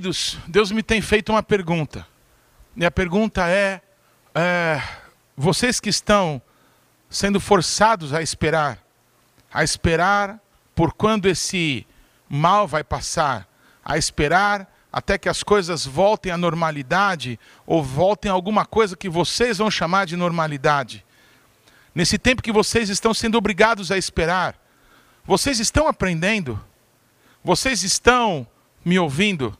Queridos, Deus me tem feito uma pergunta. E a pergunta é, é: vocês que estão sendo forçados a esperar, a esperar por quando esse mal vai passar, a esperar até que as coisas voltem à normalidade ou voltem a alguma coisa que vocês vão chamar de normalidade. Nesse tempo que vocês estão sendo obrigados a esperar, vocês estão aprendendo? Vocês estão me ouvindo?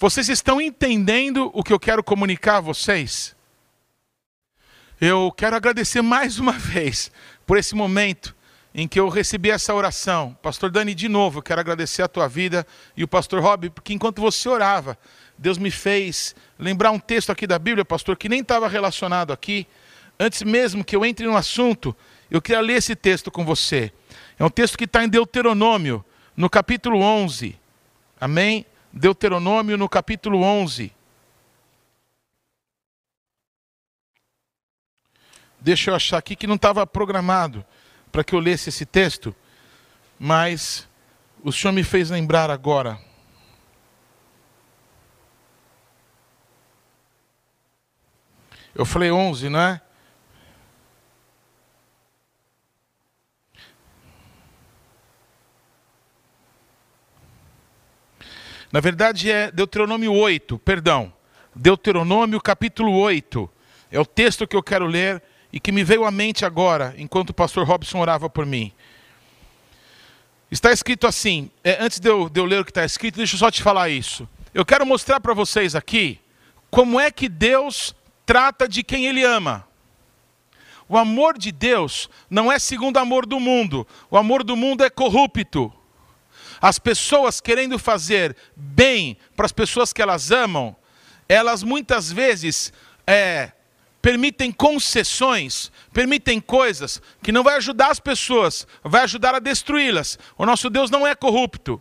Vocês estão entendendo o que eu quero comunicar a vocês? Eu quero agradecer mais uma vez por esse momento em que eu recebi essa oração. Pastor Dani, de novo, eu quero agradecer a tua vida e o pastor Rob, porque enquanto você orava, Deus me fez lembrar um texto aqui da Bíblia, pastor, que nem estava relacionado aqui. Antes mesmo que eu entre no assunto, eu queria ler esse texto com você. É um texto que está em Deuteronômio, no capítulo 11. Amém? Deuteronômio, no capítulo 11. Deixa eu achar aqui que não estava programado para que eu lesse esse texto, mas o Senhor me fez lembrar agora. Eu falei 11, não é? Na verdade é Deuteronômio 8, perdão. Deuteronômio capítulo 8. É o texto que eu quero ler e que me veio à mente agora, enquanto o pastor Robson orava por mim. Está escrito assim, é, antes de eu, de eu ler o que está escrito, deixa eu só te falar isso. Eu quero mostrar para vocês aqui como é que Deus trata de quem Ele ama. O amor de Deus não é segundo amor do mundo. O amor do mundo é corrupto. As pessoas querendo fazer bem para as pessoas que elas amam, elas muitas vezes é, permitem concessões, permitem coisas que não vai ajudar as pessoas, vai ajudar a destruí-las. O nosso Deus não é corrupto.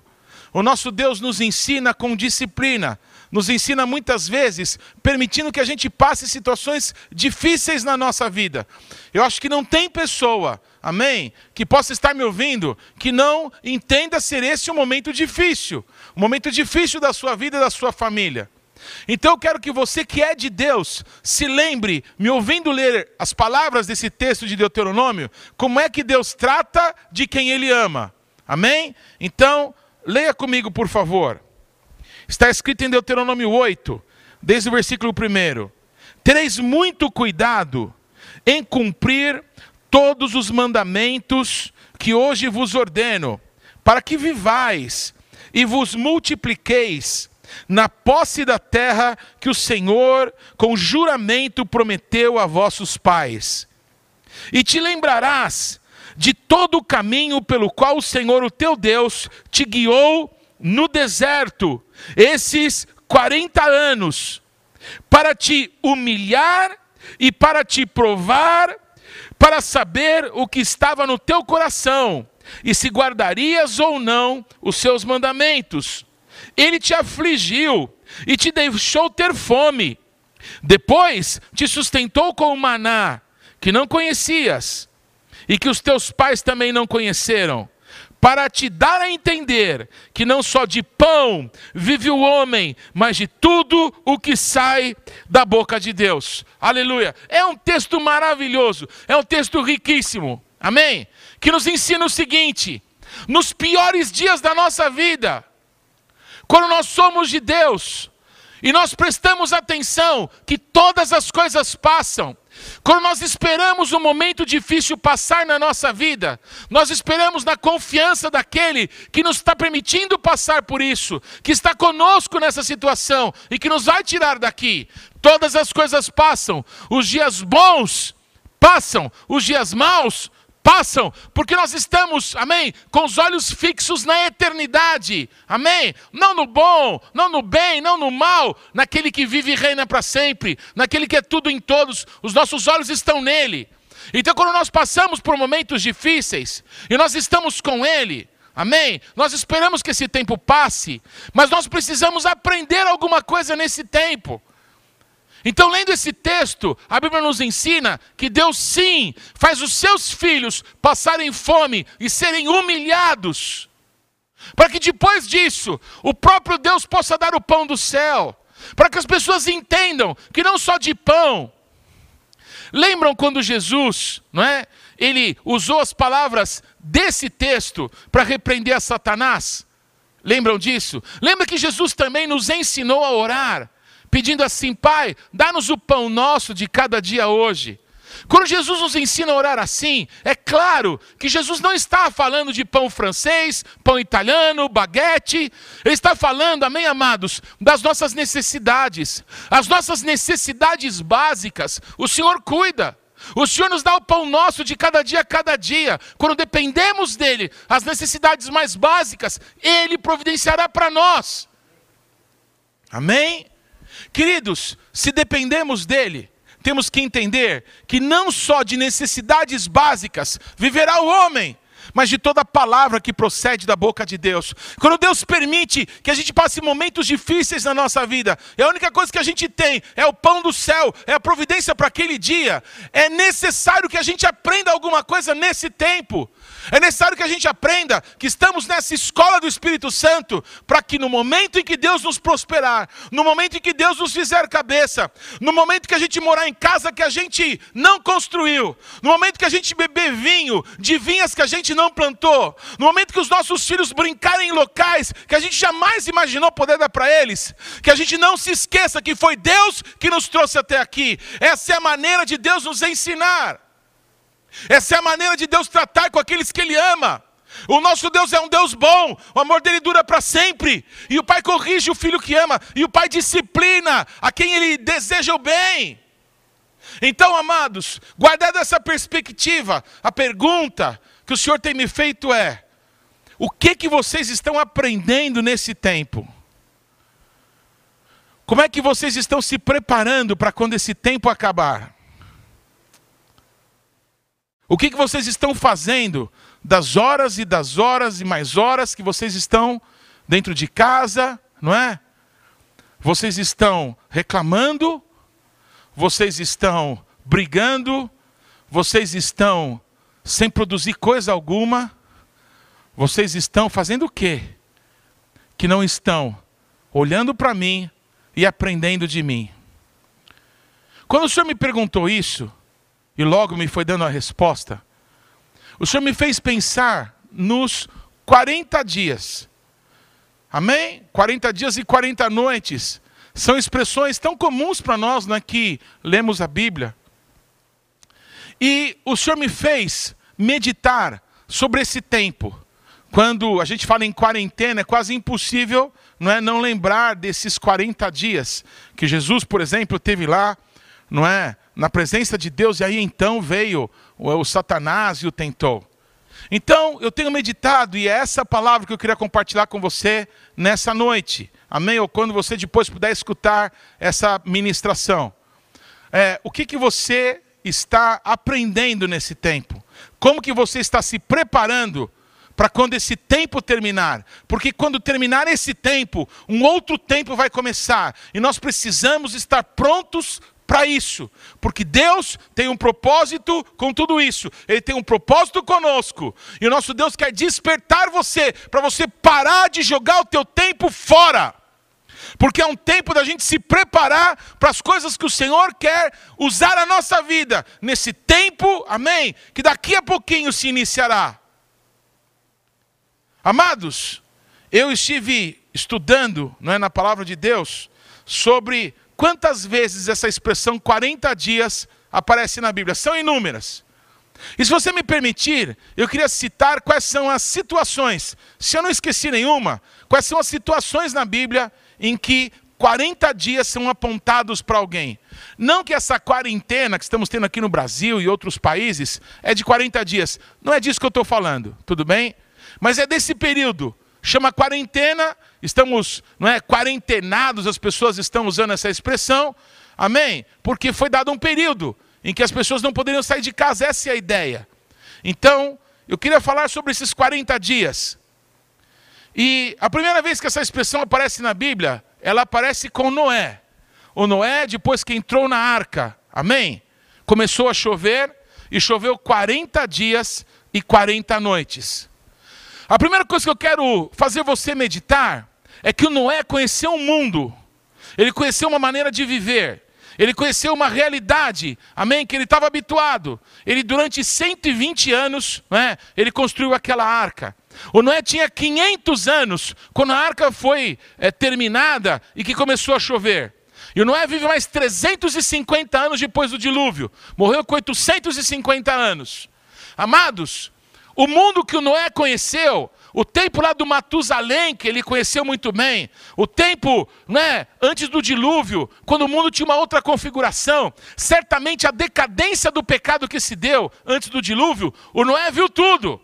O nosso Deus nos ensina com disciplina, nos ensina muitas vezes permitindo que a gente passe situações difíceis na nossa vida. Eu acho que não tem pessoa, amém, que possa estar me ouvindo que não entenda ser esse um momento difícil, um momento difícil da sua vida e da sua família. Então eu quero que você que é de Deus se lembre, me ouvindo ler as palavras desse texto de Deuteronômio, como é que Deus trata de quem Ele ama. Amém? Então, leia comigo, por favor. Está escrito em Deuteronômio 8, desde o versículo 1. Tereis muito cuidado em cumprir todos os mandamentos que hoje vos ordeno, para que vivais e vos multipliqueis na posse da terra que o Senhor, com juramento, prometeu a vossos pais. E te lembrarás de todo o caminho pelo qual o Senhor, o teu Deus, te guiou no deserto, esses 40 anos, para te humilhar e para te provar, para saber o que estava no teu coração, e se guardarias ou não os seus mandamentos. Ele te afligiu e te deixou ter fome. Depois te sustentou com o maná, que não conhecias, e que os teus pais também não conheceram, para te dar a entender que não só de pão vive o homem, mas de tudo o que sai da boca de Deus. Aleluia. É um texto maravilhoso, é um texto riquíssimo. Amém? Que nos ensina o seguinte: nos piores dias da nossa vida, quando nós somos de Deus e nós prestamos atenção que todas as coisas passam, quando nós esperamos um momento difícil passar na nossa vida, nós esperamos na confiança daquele que nos está permitindo passar por isso, que está conosco nessa situação e que nos vai tirar daqui. Todas as coisas passam, os dias bons passam, os dias maus passam, porque nós estamos, amém, com os olhos fixos na eternidade, amém? Não no bom, não no bem, não no mal, naquele que vive e reina para sempre, naquele que é tudo em todos, os nossos olhos estão nele. Então, quando nós passamos por momentos difíceis e nós estamos com ele, Amém? Nós esperamos que esse tempo passe, mas nós precisamos aprender alguma coisa nesse tempo. Então, lendo esse texto, a Bíblia nos ensina que Deus sim faz os seus filhos passarem fome e serem humilhados. Para que depois disso, o próprio Deus possa dar o pão do céu. Para que as pessoas entendam que não só de pão. Lembram quando Jesus, não é? Ele usou as palavras desse texto para repreender a Satanás? Lembram disso? Lembra que Jesus também nos ensinou a orar, pedindo assim: Pai, dá-nos o pão nosso de cada dia hoje. Quando Jesus nos ensina a orar assim, é claro que Jesus não está falando de pão francês, pão italiano, baguete. Ele está falando, amém, amados, das nossas necessidades. As nossas necessidades básicas, o Senhor cuida. O Senhor nos dá o pão nosso de cada dia a cada dia. Quando dependemos dele, as necessidades mais básicas, ele providenciará para nós. Amém? Queridos, se dependemos dele, temos que entender que não só de necessidades básicas viverá o homem, mas de toda palavra que procede da boca de Deus. Quando Deus permite que a gente passe momentos difíceis na nossa vida, e a única coisa que a gente tem é o pão do céu, é a providência para aquele dia, é necessário que a gente aprenda alguma coisa nesse tempo. É necessário que a gente aprenda que estamos nessa escola do Espírito Santo, para que no momento em que Deus nos prosperar, no momento em que Deus nos fizer cabeça, no momento que a gente morar em casa que a gente não construiu, no momento que a gente beber vinho de vinhas que a gente não plantou, no momento que os nossos filhos brincarem em locais que a gente jamais imaginou poder dar para eles, que a gente não se esqueça que foi Deus que nos trouxe até aqui. Essa é a maneira de Deus nos ensinar. Essa é a maneira de Deus tratar com aqueles que Ele ama. O nosso Deus é um Deus bom, o amor dele dura para sempre. E o Pai corrige o filho que ama, e o Pai disciplina a quem Ele deseja o bem. Então, amados, guardado essa perspectiva, a pergunta que o Senhor tem me feito é: o que que vocês estão aprendendo nesse tempo? Como é que vocês estão se preparando para quando esse tempo acabar? O que, que vocês estão fazendo das horas e das horas e mais horas que vocês estão dentro de casa, não é? Vocês estão reclamando, vocês estão brigando, vocês estão sem produzir coisa alguma, vocês estão fazendo o quê? Que não estão olhando para mim e aprendendo de mim. Quando o Senhor me perguntou isso, e logo me foi dando a resposta, o Senhor me fez pensar nos 40 dias. Amém? 40 dias e 40 noites. São expressões tão comuns para nós né, que lemos a Bíblia. E o Senhor me fez meditar sobre esse tempo. Quando a gente fala em quarentena, é quase impossível não, é, não lembrar desses 40 dias que Jesus, por exemplo, teve lá, não é, na presença de Deus, e aí então veio o, Satanás e o tentou. Então, eu tenho meditado, e é essa palavra que eu queria compartilhar com você nessa noite. Amém? Ou quando você depois puder escutar essa ministração. É, o que, que você está aprendendo nesse tempo? Como que você está se preparando para quando esse tempo terminar? Porque quando terminar esse tempo, um outro tempo vai começar. E nós precisamos estar prontos para isso, porque Deus tem um propósito com tudo isso, Ele tem um propósito conosco, e o nosso Deus quer despertar você, para você parar de jogar o teu tempo fora porque é um tempo da gente se preparar para as coisas que o Senhor quer usar a nossa vida, nesse tempo, amém? Que daqui a pouquinho se iniciará. Amados, eu estive estudando, não é, na palavra de Deus, sobre quantas vezes essa expressão 40 dias aparece na Bíblia. São inúmeras. E se você me permitir, eu queria citar quais são as situações, se eu não esqueci nenhuma, quais são as situações na Bíblia em que 40 dias são apontados para alguém. Não que essa quarentena que estamos tendo aqui no Brasil e outros países é de 40 dias. Não é disso que eu estou falando, tudo bem? Mas é desse período. Chama quarentena, estamos não é, quarentenados, as pessoas estão usando essa expressão. Amém? Porque foi dado um período em que as pessoas não poderiam sair de casa, essa é a ideia. Então, eu queria falar sobre esses 40 dias. E a primeira vez que essa expressão aparece na Bíblia, ela aparece com Noé. O Noé, depois que entrou na arca, amém? Começou a chover e choveu 40 dias e 40 noites. A primeira coisa que eu quero fazer você meditar é que o Noé conheceu um mundo, ele conheceu uma maneira de viver, ele conheceu uma realidade, amém, que ele estava habituado. Ele, durante 120 anos, né, ele construiu aquela arca. O Noé tinha 500 anos quando a arca foi é, terminada e que começou a chover. E o Noé vive mais 350 anos depois do dilúvio. Morreu com 850 anos. Amados, o mundo que o Noé conheceu, o tempo lá do Matusalém, que ele conheceu muito bem, o tempo né, antes do dilúvio, quando o mundo tinha uma outra configuração, certamente a decadência do pecado que se deu antes do dilúvio, o Noé viu tudo.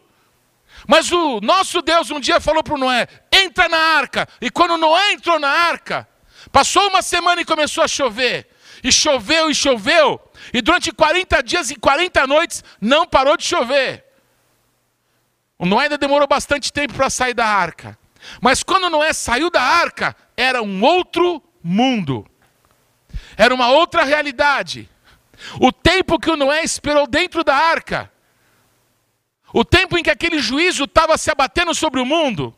Mas o nosso Deus um dia falou para o Noé: entra na arca. E quando Noé entrou na arca, passou uma semana e começou a chover. E choveu e choveu. E durante 40 dias e 40 noites não parou de chover. O Noé ainda demorou bastante tempo para sair da arca. Mas quando Noé saiu da arca, era um outro mundo. Era uma outra realidade. O tempo que o Noé esperou dentro da arca, o tempo em que aquele juízo estava se abatendo sobre o mundo,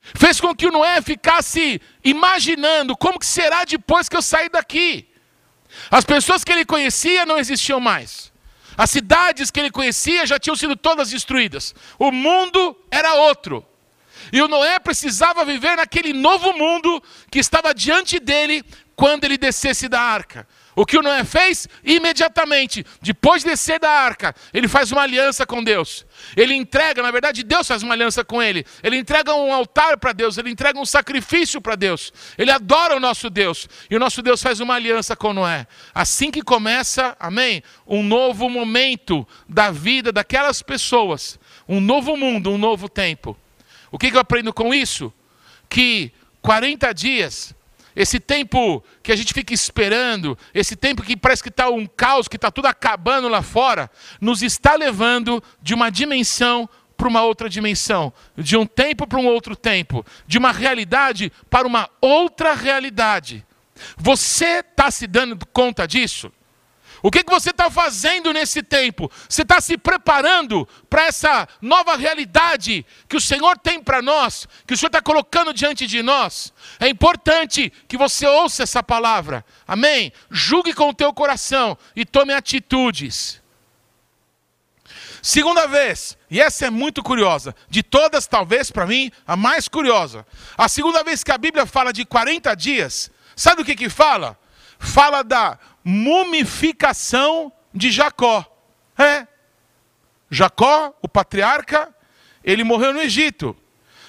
fez com que o Noé ficasse imaginando como que será depois que eu sair daqui. As pessoas que ele conhecia não existiam mais. As cidades que ele conhecia já tinham sido todas destruídas. O mundo era outro. E o Noé precisava viver naquele novo mundo que estava diante dele quando ele descesse da arca. O que o Noé fez? Imediatamente, depois de descer da arca, ele faz uma aliança com Deus. Ele entrega, na verdade, Deus faz uma aliança com ele. Ele entrega um altar para Deus, ele entrega um sacrifício para Deus. Ele adora o nosso Deus. E o nosso Deus faz uma aliança com Noé. Assim que começa, amém, um novo momento da vida daquelas pessoas. Um novo mundo, um novo tempo. O que, eu aprendo com isso? Que 40 dias esse tempo que a gente fica esperando, esse tempo que parece que está um caos, que está tudo acabando lá fora, nos está levando de uma dimensão para uma outra dimensão, de um tempo para um outro tempo, de uma realidade para uma outra realidade. Você está se dando conta disso? O que, que você está fazendo nesse tempo? Você está se preparando para essa nova realidade que o Senhor tem para nós, que o Senhor está colocando diante de nós? É importante que você ouça essa palavra, amém? Julgue com o teu coração e tome atitudes. Segunda vez, e essa é muito curiosa, de todas, talvez para mim, a mais curiosa. A segunda vez que a Bíblia fala de 40 dias, sabe o que que fala? Fala da mumificação de Jacó. É. Jacó, o patriarca, ele morreu no Egito.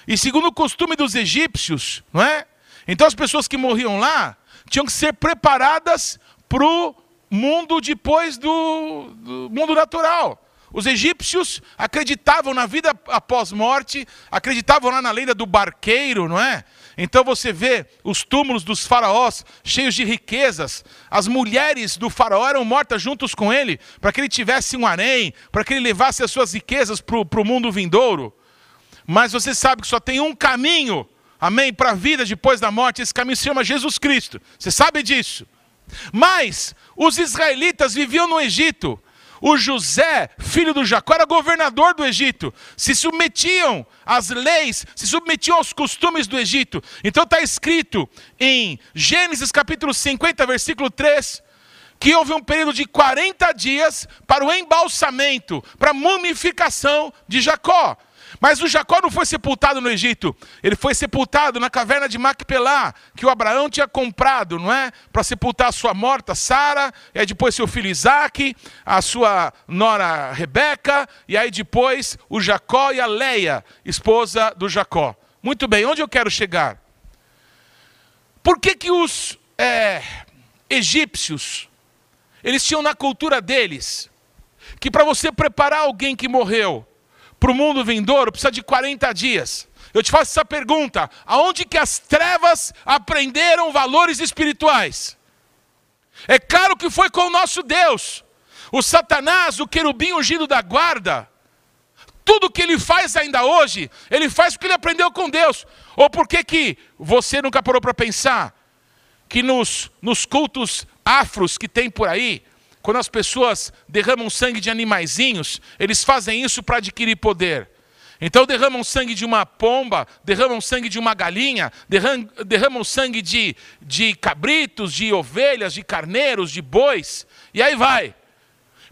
E segundo o costume dos egípcios, não é? Então as pessoas que morriam lá tinham que ser preparadas para o mundo depois do, do mundo natural. Os egípcios acreditavam na vida após morte, acreditavam lá na lenda do barqueiro, não é? Então você vê os túmulos dos faraós cheios de riquezas. As mulheres do faraó eram mortas juntos com ele, para que ele tivesse um harém, para que ele levasse as suas riquezas para o mundo vindouro. Mas você sabe que só tem um caminho, amém, para a vida depois da morte. Esse caminho se chama Jesus Cristo. Você sabe disso. Mas os israelitas viviam no Egito o José, filho do Jacó, era governador do Egito. Se submetiam às leis, se submetiam aos costumes do Egito. Então está escrito em Gênesis capítulo 50, versículo 3, que houve um período de 40 dias para o embalsamento, para a mumificação de Jacó. Mas o Jacó não foi sepultado no Egito, ele foi sepultado na caverna de Macpelá, que o Abraão tinha comprado, não é? Para sepultar a sua morta Sara, e aí depois seu filho Isaac, a sua nora Rebeca, e aí depois o Jacó e a Leia, esposa do Jacó. Muito bem, onde eu quero chegar? Por que, que os é, egípcios, eles tinham na cultura deles, que para você preparar alguém que morreu, para o mundo vindouro precisa de 40 dias. Eu te faço essa pergunta: aonde que as trevas aprenderam valores espirituais? É claro que foi com o nosso Deus. O Satanás, o querubim ungido da guarda, tudo que ele faz ainda hoje, ele faz porque ele aprendeu com Deus. Ou por que que você nunca parou para pensar que nos, nos cultos afros que tem por aí, quando as pessoas derramam sangue de animaizinhos, eles fazem isso para adquirir poder. Então derramam sangue de uma pomba, derramam sangue de uma galinha, derram, derramam sangue de, de cabritos, de ovelhas, de carneiros, de bois, e aí vai.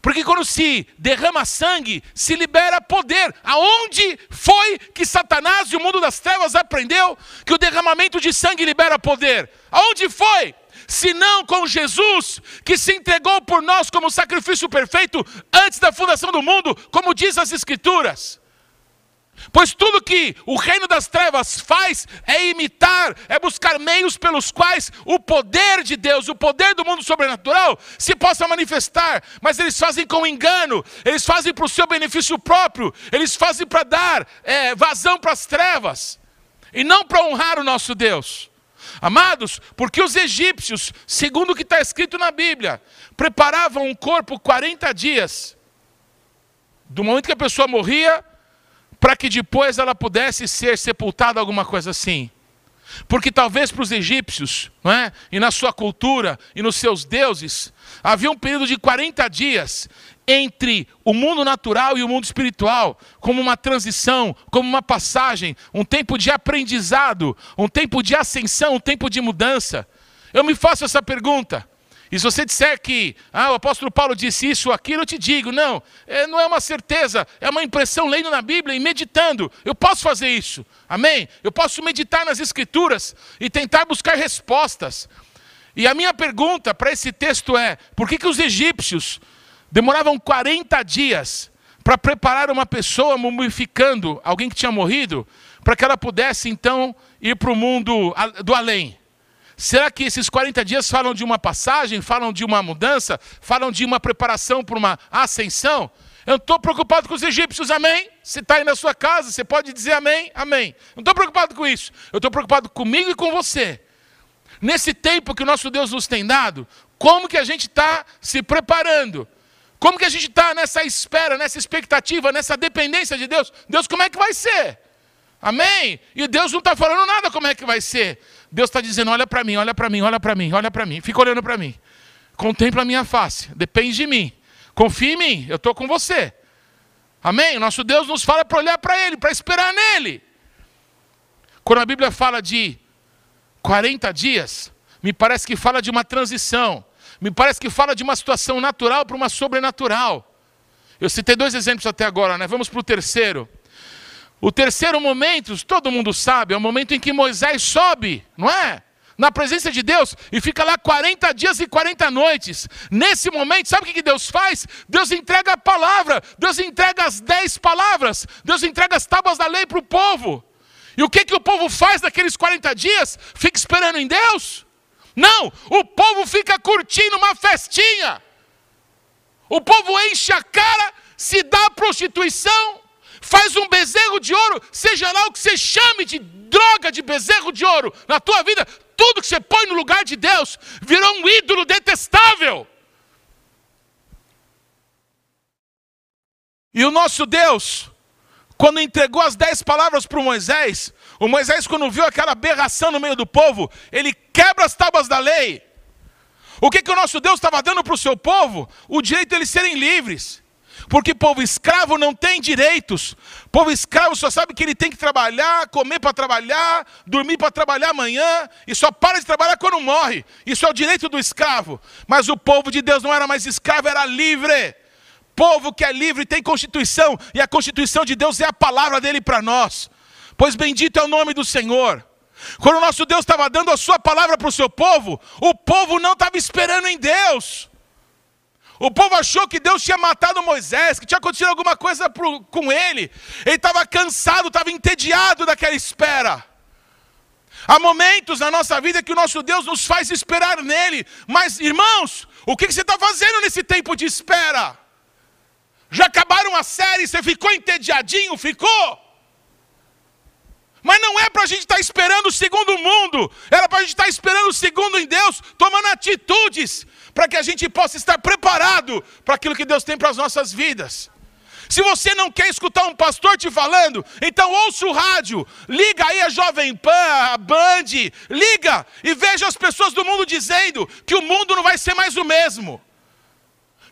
Porque quando se derrama sangue, se libera poder. Aonde foi que Satanás e o mundo das trevas aprendeu que o derramamento de sangue libera poder? Aonde foi? Se não com Jesus, que se entregou por nós como sacrifício perfeito antes da fundação do mundo, como diz as Escrituras. Pois tudo que o reino das trevas faz é imitar, é buscar meios pelos quais o poder de Deus, o poder do mundo sobrenatural, se possa manifestar. Mas eles fazem com engano, eles fazem para o seu benefício próprio, eles fazem para dar é, vazão para as trevas, e não para honrar o nosso Deus. Amados, porque os egípcios, segundo o que está escrito na Bíblia, preparavam um corpo 40 dias, do momento que a pessoa morria para que depois ela pudesse ser sepultada, alguma coisa assim. Porque talvez para os egípcios, não é? e na sua cultura, e nos seus deuses, havia um período de 40 dias entre o mundo natural e o mundo espiritual, como uma transição, como uma passagem, um tempo de aprendizado, um tempo de ascensão, um tempo de mudança. Eu me faço essa pergunta: e se você disser que ah, o apóstolo Paulo disse isso ou aquilo, eu te digo, não, é, não é uma certeza, é uma impressão lendo na Bíblia e meditando. Eu posso fazer isso, amém? Eu posso meditar nas Escrituras e tentar buscar respostas. E a minha pergunta para esse texto é: por que, que os egípcios demoravam 40 dias para preparar uma pessoa mumificando alguém que tinha morrido, para que ela pudesse então ir para o mundo do além? Será que esses 40 dias falam de uma passagem, falam de uma mudança, falam de uma preparação para uma ascensão? Eu não estou preocupado com os egípcios, amém? Se está aí na sua casa, você pode dizer amém, amém. Não estou preocupado com isso. Eu estou preocupado comigo e com você. Nesse tempo que o nosso Deus nos tem dado, como que a gente está se preparando? Como que a gente está nessa espera, nessa expectativa, nessa dependência de Deus? Deus, como é que vai ser? Amém? E Deus não está falando nada como é que vai ser. Deus está dizendo: olha para mim, olha para mim, olha para mim, olha para mim. Fica olhando para mim. Contempla a minha face. Depende de mim. Confia em mim. Eu estou com você. Amém? Nosso Deus nos fala para olhar para Ele, para esperar nele. Quando a Bíblia fala de 40 dias, me parece que fala de uma transição. Me parece que fala de uma situação natural para uma sobrenatural. Eu citei dois exemplos até agora, né? Vamos para o terceiro. O terceiro momento, todo mundo sabe, é o momento em que Moisés sobe, não é? Na presença de Deus e fica lá 40 dias e 40 noites. Nesse momento, sabe o que Deus faz? Deus entrega a palavra, Deus entrega as dez palavras, Deus entrega as tábuas da lei para o povo. E o que, que o povo faz naqueles 40 dias? Fica esperando em Deus? Não, o povo fica curtindo uma festinha. O povo enche a cara, se dá à prostituição, faz um bezerro de ouro, seja lá o que você chame de droga de bezerro de ouro na tua vida, tudo que você põe no lugar de Deus virou um ídolo detestável. E o nosso Deus, quando entregou as dez palavras para Moisés, o Moisés, quando viu aquela aberração no meio do povo, ele quebra as tábuas da lei. O que, que o nosso Deus estava dando para o seu povo? O direito de eles serem livres. Porque povo escravo não tem direitos. Povo escravo só sabe que ele tem que trabalhar, comer para trabalhar, dormir para trabalhar amanhã, e só para de trabalhar quando morre. Isso é o direito do escravo. Mas o povo de Deus não era mais escravo, era livre. Povo que é livre tem constituição, e a constituição de Deus é a palavra dele para nós. Pois bendito é o nome do Senhor. Quando o nosso Deus estava dando a sua palavra para o seu povo, o povo não estava esperando em Deus. O povo achou que Deus tinha matado Moisés, que tinha acontecido alguma coisa pro, com ele. Ele estava cansado, estava entediado daquela espera. Há momentos na nossa vida que o nosso Deus nos faz esperar nele. Mas, irmãos, o que você está fazendo nesse tempo de espera? Já acabaram a série, você ficou entediadinho? Ficou? Mas não é para a gente estar tá esperando o segundo mundo, era para a gente estar tá esperando o segundo em Deus, tomando atitudes, para que a gente possa estar preparado para aquilo que Deus tem para as nossas vidas. Se você não quer escutar um pastor te falando, então ouça o rádio, liga aí a Jovem Pan, a Band, liga e veja as pessoas do mundo dizendo que o mundo não vai ser mais o mesmo.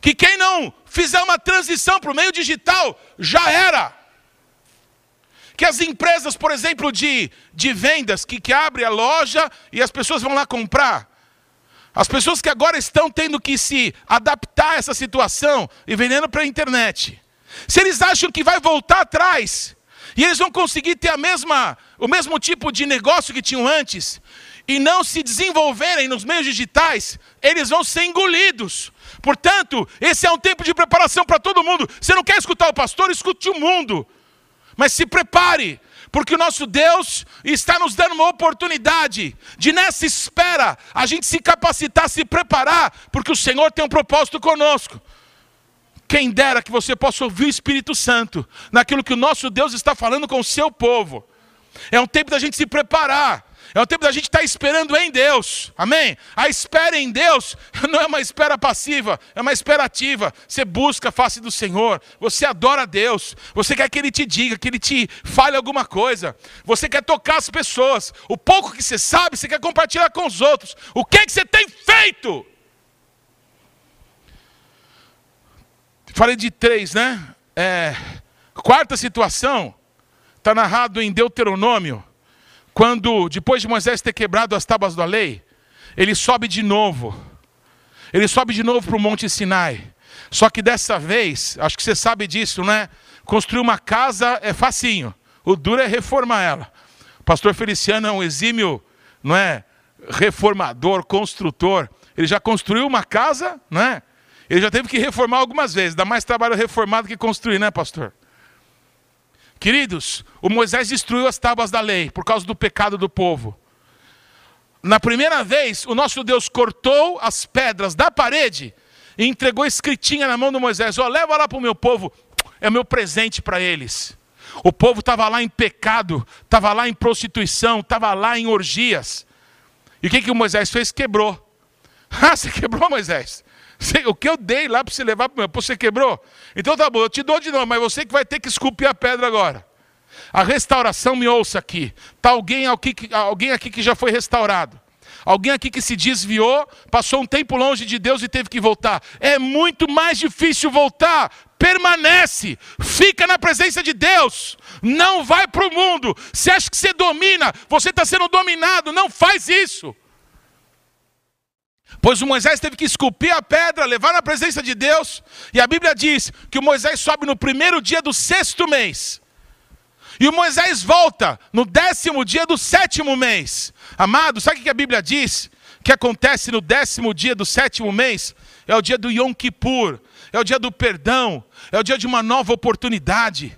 Que quem não fizer uma transição para o meio digital já era. Que as empresas, por exemplo, de, de vendas, que, que abrem a loja e as pessoas vão lá comprar. As pessoas que agora estão tendo que se adaptar a essa situação e vendendo para a internet. Se eles acham que vai voltar atrás e eles vão conseguir ter a mesma, o mesmo tipo de negócio que tinham antes e não se desenvolverem nos meios digitais, eles vão ser engolidos. Portanto, esse é um tempo de preparação para todo mundo. Você não quer escutar o pastor? Escute o mundo. Mas se prepare, porque o nosso Deus está nos dando uma oportunidade de, nessa espera, a gente se capacitar, se preparar, porque o Senhor tem um propósito conosco. Quem dera que você possa ouvir o Espírito Santo naquilo que o nosso Deus está falando com o seu povo. É um tempo da gente se preparar. É o tempo da gente estar tá esperando em Deus. Amém? A espera em Deus não é uma espera passiva, é uma espera ativa. Você busca a face do Senhor, você adora a Deus, você quer que Ele te diga, que Ele te fale alguma coisa. Você quer tocar as pessoas. O pouco que você sabe, você quer compartilhar com os outros. O que, é que você tem feito? Falei de três, né? É, quarta situação, está narrado em Deuteronômio quando, depois de Moisés ter quebrado as tábuas da lei, ele sobe de novo. Ele sobe de novo para o Monte Sinai. Só que dessa vez, acho que você sabe disso, né? Construir uma casa é facinho. O duro é reformar ela. O pastor Feliciano é um exímio, não é? Reformador, construtor. Ele já construiu uma casa, não é? Ele já teve que reformar algumas vezes. Dá mais trabalho reformar do que construir, né, pastor? Queridos, o Moisés destruiu as tábuas da lei por causa do pecado do povo. Na primeira vez, o nosso Deus cortou as pedras da parede e entregou escritinha na mão do Moisés: Ó, oh, leva lá para o meu povo, é meu presente para eles. O povo estava lá em pecado, estava lá em prostituição, estava lá em orgias. E o que, que o Moisés fez? Quebrou. Ah, você quebrou, Moisés? O que eu dei lá para você levar para o meu, você quebrou? Então tá bom, eu te dou de novo, mas você que vai ter que esculpir a pedra agora. A restauração, me ouça aqui. Está alguém aqui, alguém aqui que já foi restaurado. Alguém aqui que se desviou, passou um tempo longe de Deus e teve que voltar. É muito mais difícil voltar. Permanece, fica na presença de Deus, não vai para o mundo. Você acha que você domina, você está sendo dominado, não faz isso. Pois o Moisés teve que esculpir a pedra, levar na presença de Deus, e a Bíblia diz que o Moisés sobe no primeiro dia do sexto mês. E o Moisés volta no décimo dia do sétimo mês. Amado, sabe o que a Bíblia diz? Que acontece no décimo dia do sétimo mês? É o dia do Yom Kippur, é o dia do perdão, é o dia de uma nova oportunidade.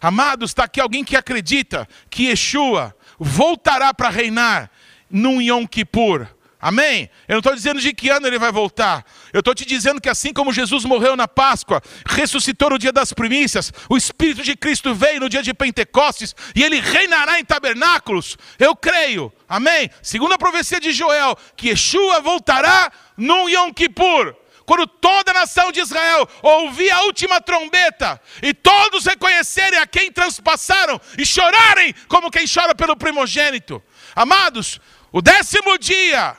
Amados, está aqui alguém que acredita que Yeshua voltará para reinar num Yom Kippur. Amém? Eu não estou dizendo de que ano ele vai voltar. Eu estou te dizendo que assim como Jesus morreu na Páscoa, ressuscitou no dia das primícias, o Espírito de Cristo veio no dia de Pentecostes e ele reinará em tabernáculos. Eu creio. Amém? Segundo a profecia de Joel, que Yeshua voltará num Yom Kippur. Quando toda a nação de Israel ouvir a última trombeta e todos reconhecerem a quem transpassaram e chorarem como quem chora pelo primogênito. Amados, o décimo dia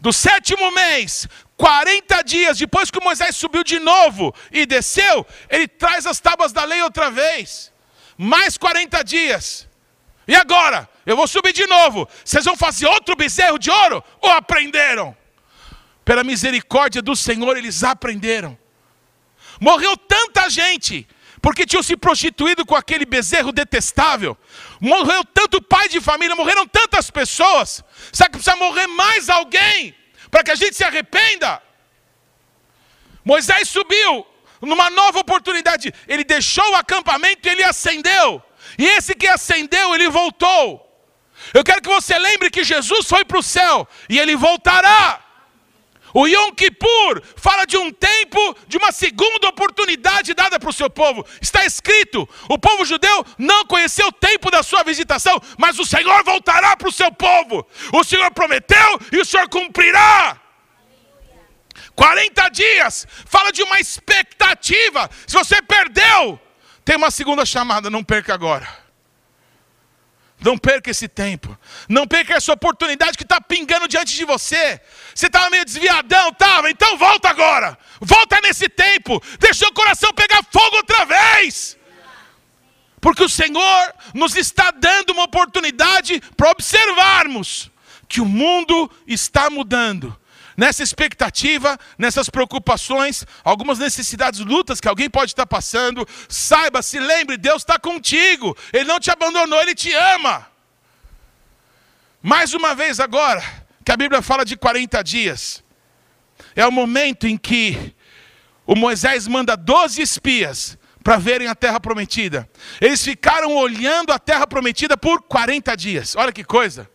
do sétimo mês, 40 dias depois que Moisés subiu de novo e desceu, ele traz as tábuas da lei outra vez. Mais 40 dias. E agora? Eu vou subir de novo. Vocês vão fazer outro bezerro de ouro? Ou aprenderam? Pela misericórdia do Senhor, eles aprenderam. Morreu tanta gente porque tinham se prostituído com aquele bezerro detestável. Morreu tanto pai de família, morreram tantas pessoas. Sabe que precisa morrer mais alguém para que a gente se arrependa? Moisés subiu numa nova oportunidade. Ele deixou o acampamento e ele acendeu. E esse que acendeu, ele voltou. Eu quero que você lembre que Jesus foi para o céu e ele voltará. O Yom Kippur fala de um tempo, de uma segunda oportunidade dada para o seu povo. Está escrito: o povo judeu não conheceu o tempo da sua visitação, mas o Senhor voltará para o seu povo. O Senhor prometeu e o Senhor cumprirá. 40 dias, fala de uma expectativa. Se você perdeu, tem uma segunda chamada, não perca agora. Não perca esse tempo. Não perca essa oportunidade que está pingando diante de você. Você estava meio desviadão, estava? Então volta agora. Volta nesse tempo. Deixa o coração pegar fogo outra vez. Porque o Senhor nos está dando uma oportunidade para observarmos que o mundo está mudando. Nessa expectativa, nessas preocupações, algumas necessidades, lutas que alguém pode estar passando, saiba, se lembre, Deus está contigo, Ele não te abandonou, Ele te ama. Mais uma vez agora, que a Bíblia fala de 40 dias, é o momento em que o Moisés manda 12 espias para verem a terra prometida. Eles ficaram olhando a terra prometida por 40 dias. Olha que coisa.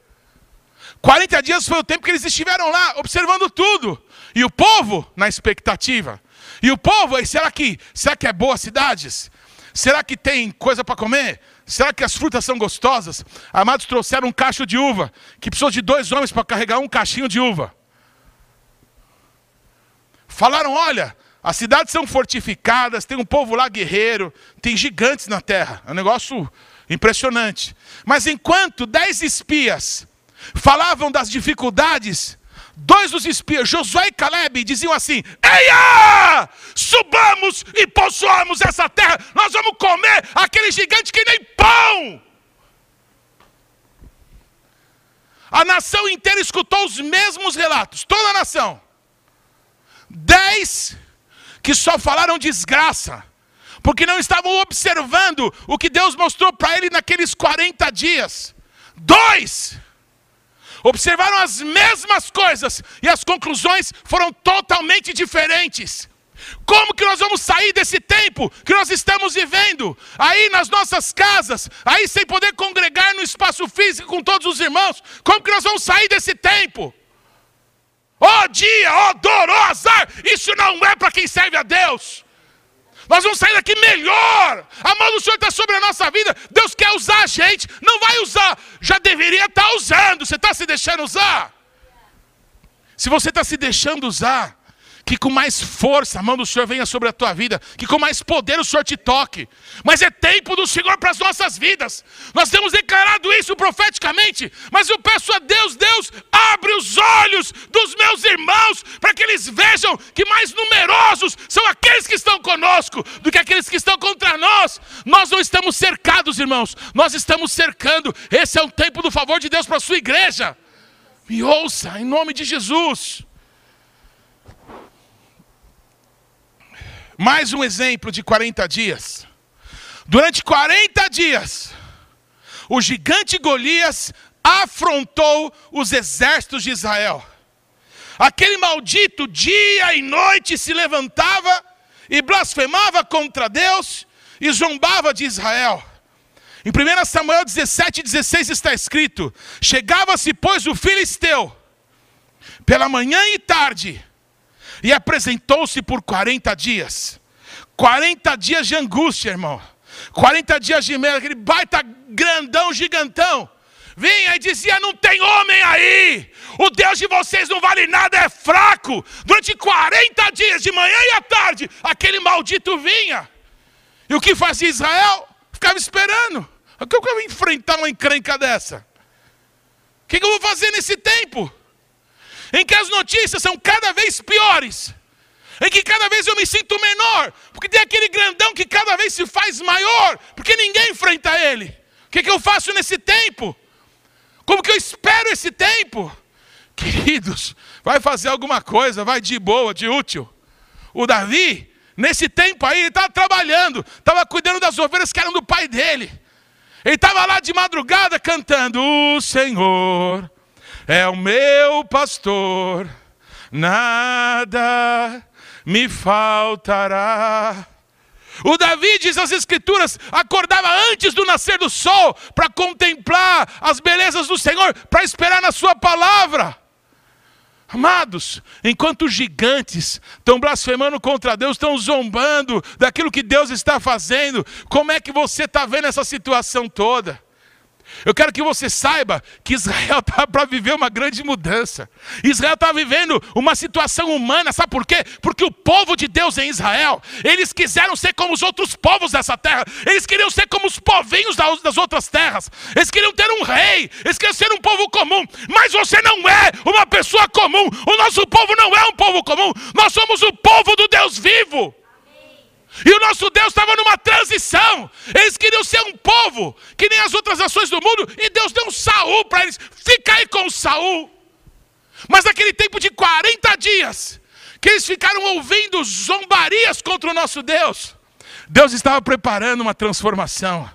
40 dias foi o tempo que eles estiveram lá, observando tudo. E o povo na expectativa. E o povo, será que, será que é boas cidades? Será que tem coisa para comer? Será que as frutas são gostosas? Amados trouxeram um cacho de uva, que precisou de dois homens para carregar um cachinho de uva. Falaram: olha, as cidades são fortificadas, tem um povo lá guerreiro, tem gigantes na terra. É um negócio impressionante. Mas enquanto dez espias falavam das dificuldades, dois dos espias, Josué e Caleb, diziam assim: Eia! Subamos e possuamos essa terra, nós vamos comer aquele gigante que nem pão. A nação inteira escutou os mesmos relatos, toda a nação. Dez que só falaram desgraça, porque não estavam observando o que Deus mostrou para ele naqueles 40 dias. Dois observaram as mesmas coisas e as conclusões foram totalmente diferentes. Como que nós vamos sair desse tempo que nós estamos vivendo? Aí nas nossas casas, aí sem poder congregar no espaço físico com todos os irmãos, como que nós vamos sair desse tempo? Ó oh, dia, ó oh, dor, ó oh, azar, isso não é para quem serve a Deus. Nós vamos sair daqui melhor. A mão do Senhor está sobre a nossa vida. Deus quer usar a gente, não vai usar. Já deveria estar tá usando. Você está se deixando usar? Se você está se deixando usar, que com mais força a mão do Senhor venha sobre a tua vida, que com mais poder o Senhor te toque. Mas é tempo do Senhor para as nossas vidas. Nós temos declarado isso profeticamente, mas eu peço a Deus, Deus, abre os olhos dos meus irmãos para que eles vejam que mais numerosos são aqueles que estão conosco do que aqueles que estão contra nós. Nós não estamos cercados, irmãos, nós estamos cercando. Esse é um tempo do favor de Deus para a sua igreja. Me ouça, em nome de Jesus. Mais um exemplo de 40 dias. Durante 40 dias, o gigante Golias afrontou os exércitos de Israel. Aquele maldito dia e noite se levantava e blasfemava contra Deus e zombava de Israel. Em 1 Samuel 17, 16 está escrito: Chegava-se, pois, o filisteu, pela manhã e tarde, e apresentou-se por 40 dias. 40 dias de angústia, irmão. 40 dias de medo, aquele baita grandão, gigantão. Vinha e dizia: Não tem homem aí, o Deus de vocês não vale nada, é fraco. Durante 40 dias, de manhã e à tarde, aquele maldito vinha. E o que fazia Israel? Ficava esperando. O que eu vou enfrentar uma encrenca dessa? O que eu vou fazer nesse tempo? Em que as notícias são cada vez piores, em que cada vez eu me sinto menor, porque tem aquele grandão que cada vez se faz maior, porque ninguém enfrenta ele. O que, que eu faço nesse tempo? Como que eu espero esse tempo? Queridos, vai fazer alguma coisa, vai de boa, de útil. O Davi, nesse tempo aí, ele estava trabalhando, estava cuidando das ovelhas que eram do pai dele. Ele estava lá de madrugada cantando: O Senhor é o meu pastor, nada me faltará. O Davi, diz as Escrituras, acordava antes do nascer do sol para contemplar as belezas do Senhor, para esperar na Sua palavra. Amados, enquanto os gigantes estão blasfemando contra Deus, estão zombando daquilo que Deus está fazendo, como é que você está vendo essa situação toda? Eu quero que você saiba que Israel está para viver uma grande mudança. Israel está vivendo uma situação humana, sabe por quê? Porque o povo de Deus em Israel, eles quiseram ser como os outros povos dessa terra, eles queriam ser como os povinhos das outras terras, eles queriam ter um rei, eles queriam ser um povo comum, mas você não é uma pessoa comum, o nosso povo não é um povo comum, nós somos o povo do Deus vivo. E o nosso Deus estava numa transição. Eles queriam ser um povo, que nem as outras nações do mundo, e Deus deu um Saul para eles. Fica aí com Saul. Mas naquele tempo de 40 dias, que eles ficaram ouvindo zombarias contra o nosso Deus, Deus estava preparando uma transformação.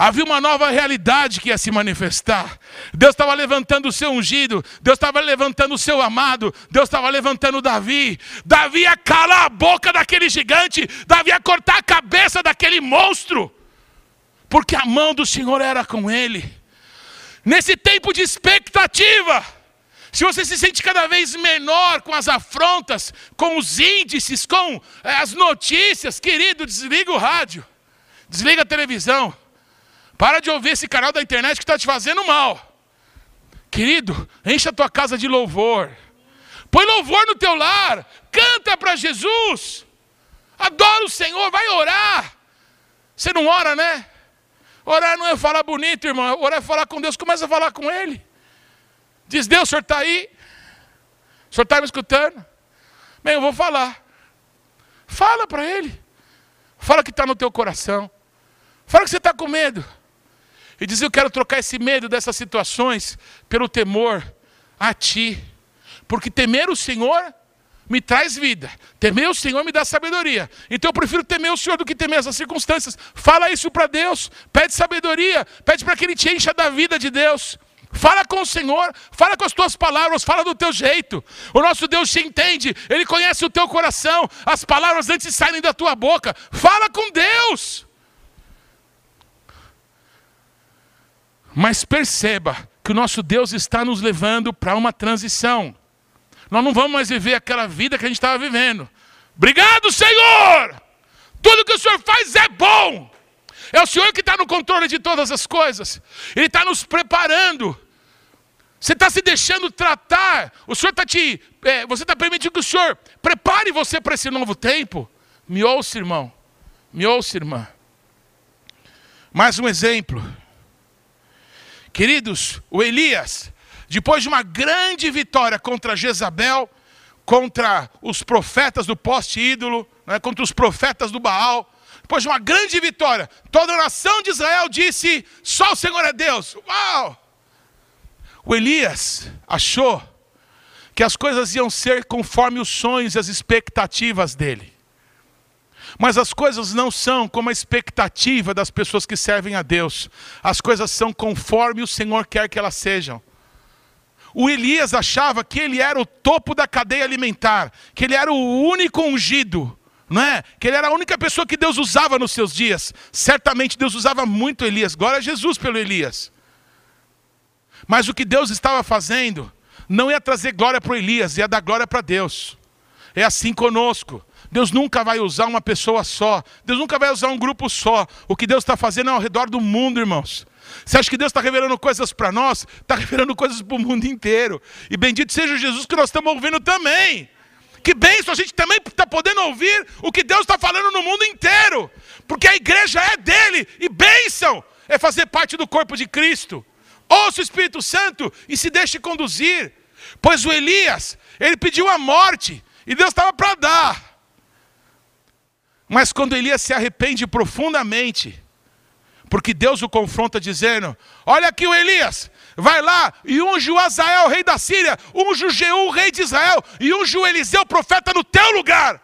Havia uma nova realidade que ia se manifestar. Deus estava levantando o seu ungido, Deus estava levantando o seu amado, Deus estava levantando Davi. Davi ia calar a boca daquele gigante, Davi ia cortar a cabeça daquele monstro, porque a mão do Senhor era com ele. Nesse tempo de expectativa, se você se sente cada vez menor com as afrontas, com os índices, com é, as notícias, querido, desliga o rádio, desliga a televisão. Para de ouvir esse canal da internet que está te fazendo mal. Querido, encha a tua casa de louvor. Põe louvor no teu lar. Canta para Jesus. Adora o Senhor, vai orar. Você não ora, né? Orar não é falar bonito, irmão. Orar é falar com Deus. Começa a falar com Ele. Diz, Deus, o senhor está aí? O senhor está me escutando? Bem, eu vou falar. Fala para Ele. Fala que está no teu coração. Fala que você está com medo. E diz: Eu quero trocar esse medo dessas situações pelo temor a Ti. Porque temer o Senhor me traz vida. Temer o Senhor me dá sabedoria. Então eu prefiro temer o Senhor do que temer essas circunstâncias. Fala isso para Deus. Pede sabedoria. Pede para que Ele te encha da vida de Deus. Fala com o Senhor, fala com as tuas palavras, fala do teu jeito. O nosso Deus te entende, Ele conhece o teu coração, as palavras antes saírem da tua boca. Fala com Deus. Mas perceba que o nosso Deus está nos levando para uma transição. Nós não vamos mais viver aquela vida que a gente estava vivendo. Obrigado, Senhor! Tudo que o Senhor faz é bom. É o Senhor que está no controle de todas as coisas. Ele está nos preparando. Você está se deixando tratar. O Senhor está te. É, você está permitindo que o Senhor prepare você para esse novo tempo. Me ouça, irmão. Me ouça, irmã. Mais um exemplo. Queridos, o Elias, depois de uma grande vitória contra Jezabel, contra os profetas do poste ídolo, né, contra os profetas do Baal, depois de uma grande vitória, toda a nação de Israel disse: só o Senhor é Deus. Uau! O Elias achou que as coisas iam ser conforme os sonhos e as expectativas dele. Mas as coisas não são como a expectativa das pessoas que servem a Deus. As coisas são conforme o Senhor quer que elas sejam. O Elias achava que ele era o topo da cadeia alimentar, que ele era o único ungido, não é? Que ele era a única pessoa que Deus usava nos seus dias. Certamente Deus usava muito Elias. Glória a Jesus pelo Elias. Mas o que Deus estava fazendo não ia trazer glória para Elias, ia dar glória para Deus. É assim conosco. Deus nunca vai usar uma pessoa só. Deus nunca vai usar um grupo só. O que Deus está fazendo é ao redor do mundo, irmãos. Você acha que Deus está revelando coisas para nós? Está revelando coisas para o mundo inteiro. E bendito seja Jesus que nós estamos ouvindo também. Que bênção, a gente também está podendo ouvir o que Deus está falando no mundo inteiro. Porque a igreja é dele. E bênção é fazer parte do corpo de Cristo. Ouça o Espírito Santo e se deixe conduzir. Pois o Elias, ele pediu a morte. E Deus estava para dar. Mas quando Elias se arrepende profundamente, porque Deus o confronta dizendo: Olha aqui o Elias, vai lá e unge o Azael, rei da Síria, unge o Jeú, rei de Israel, e unge o Eliseu, profeta, no teu lugar.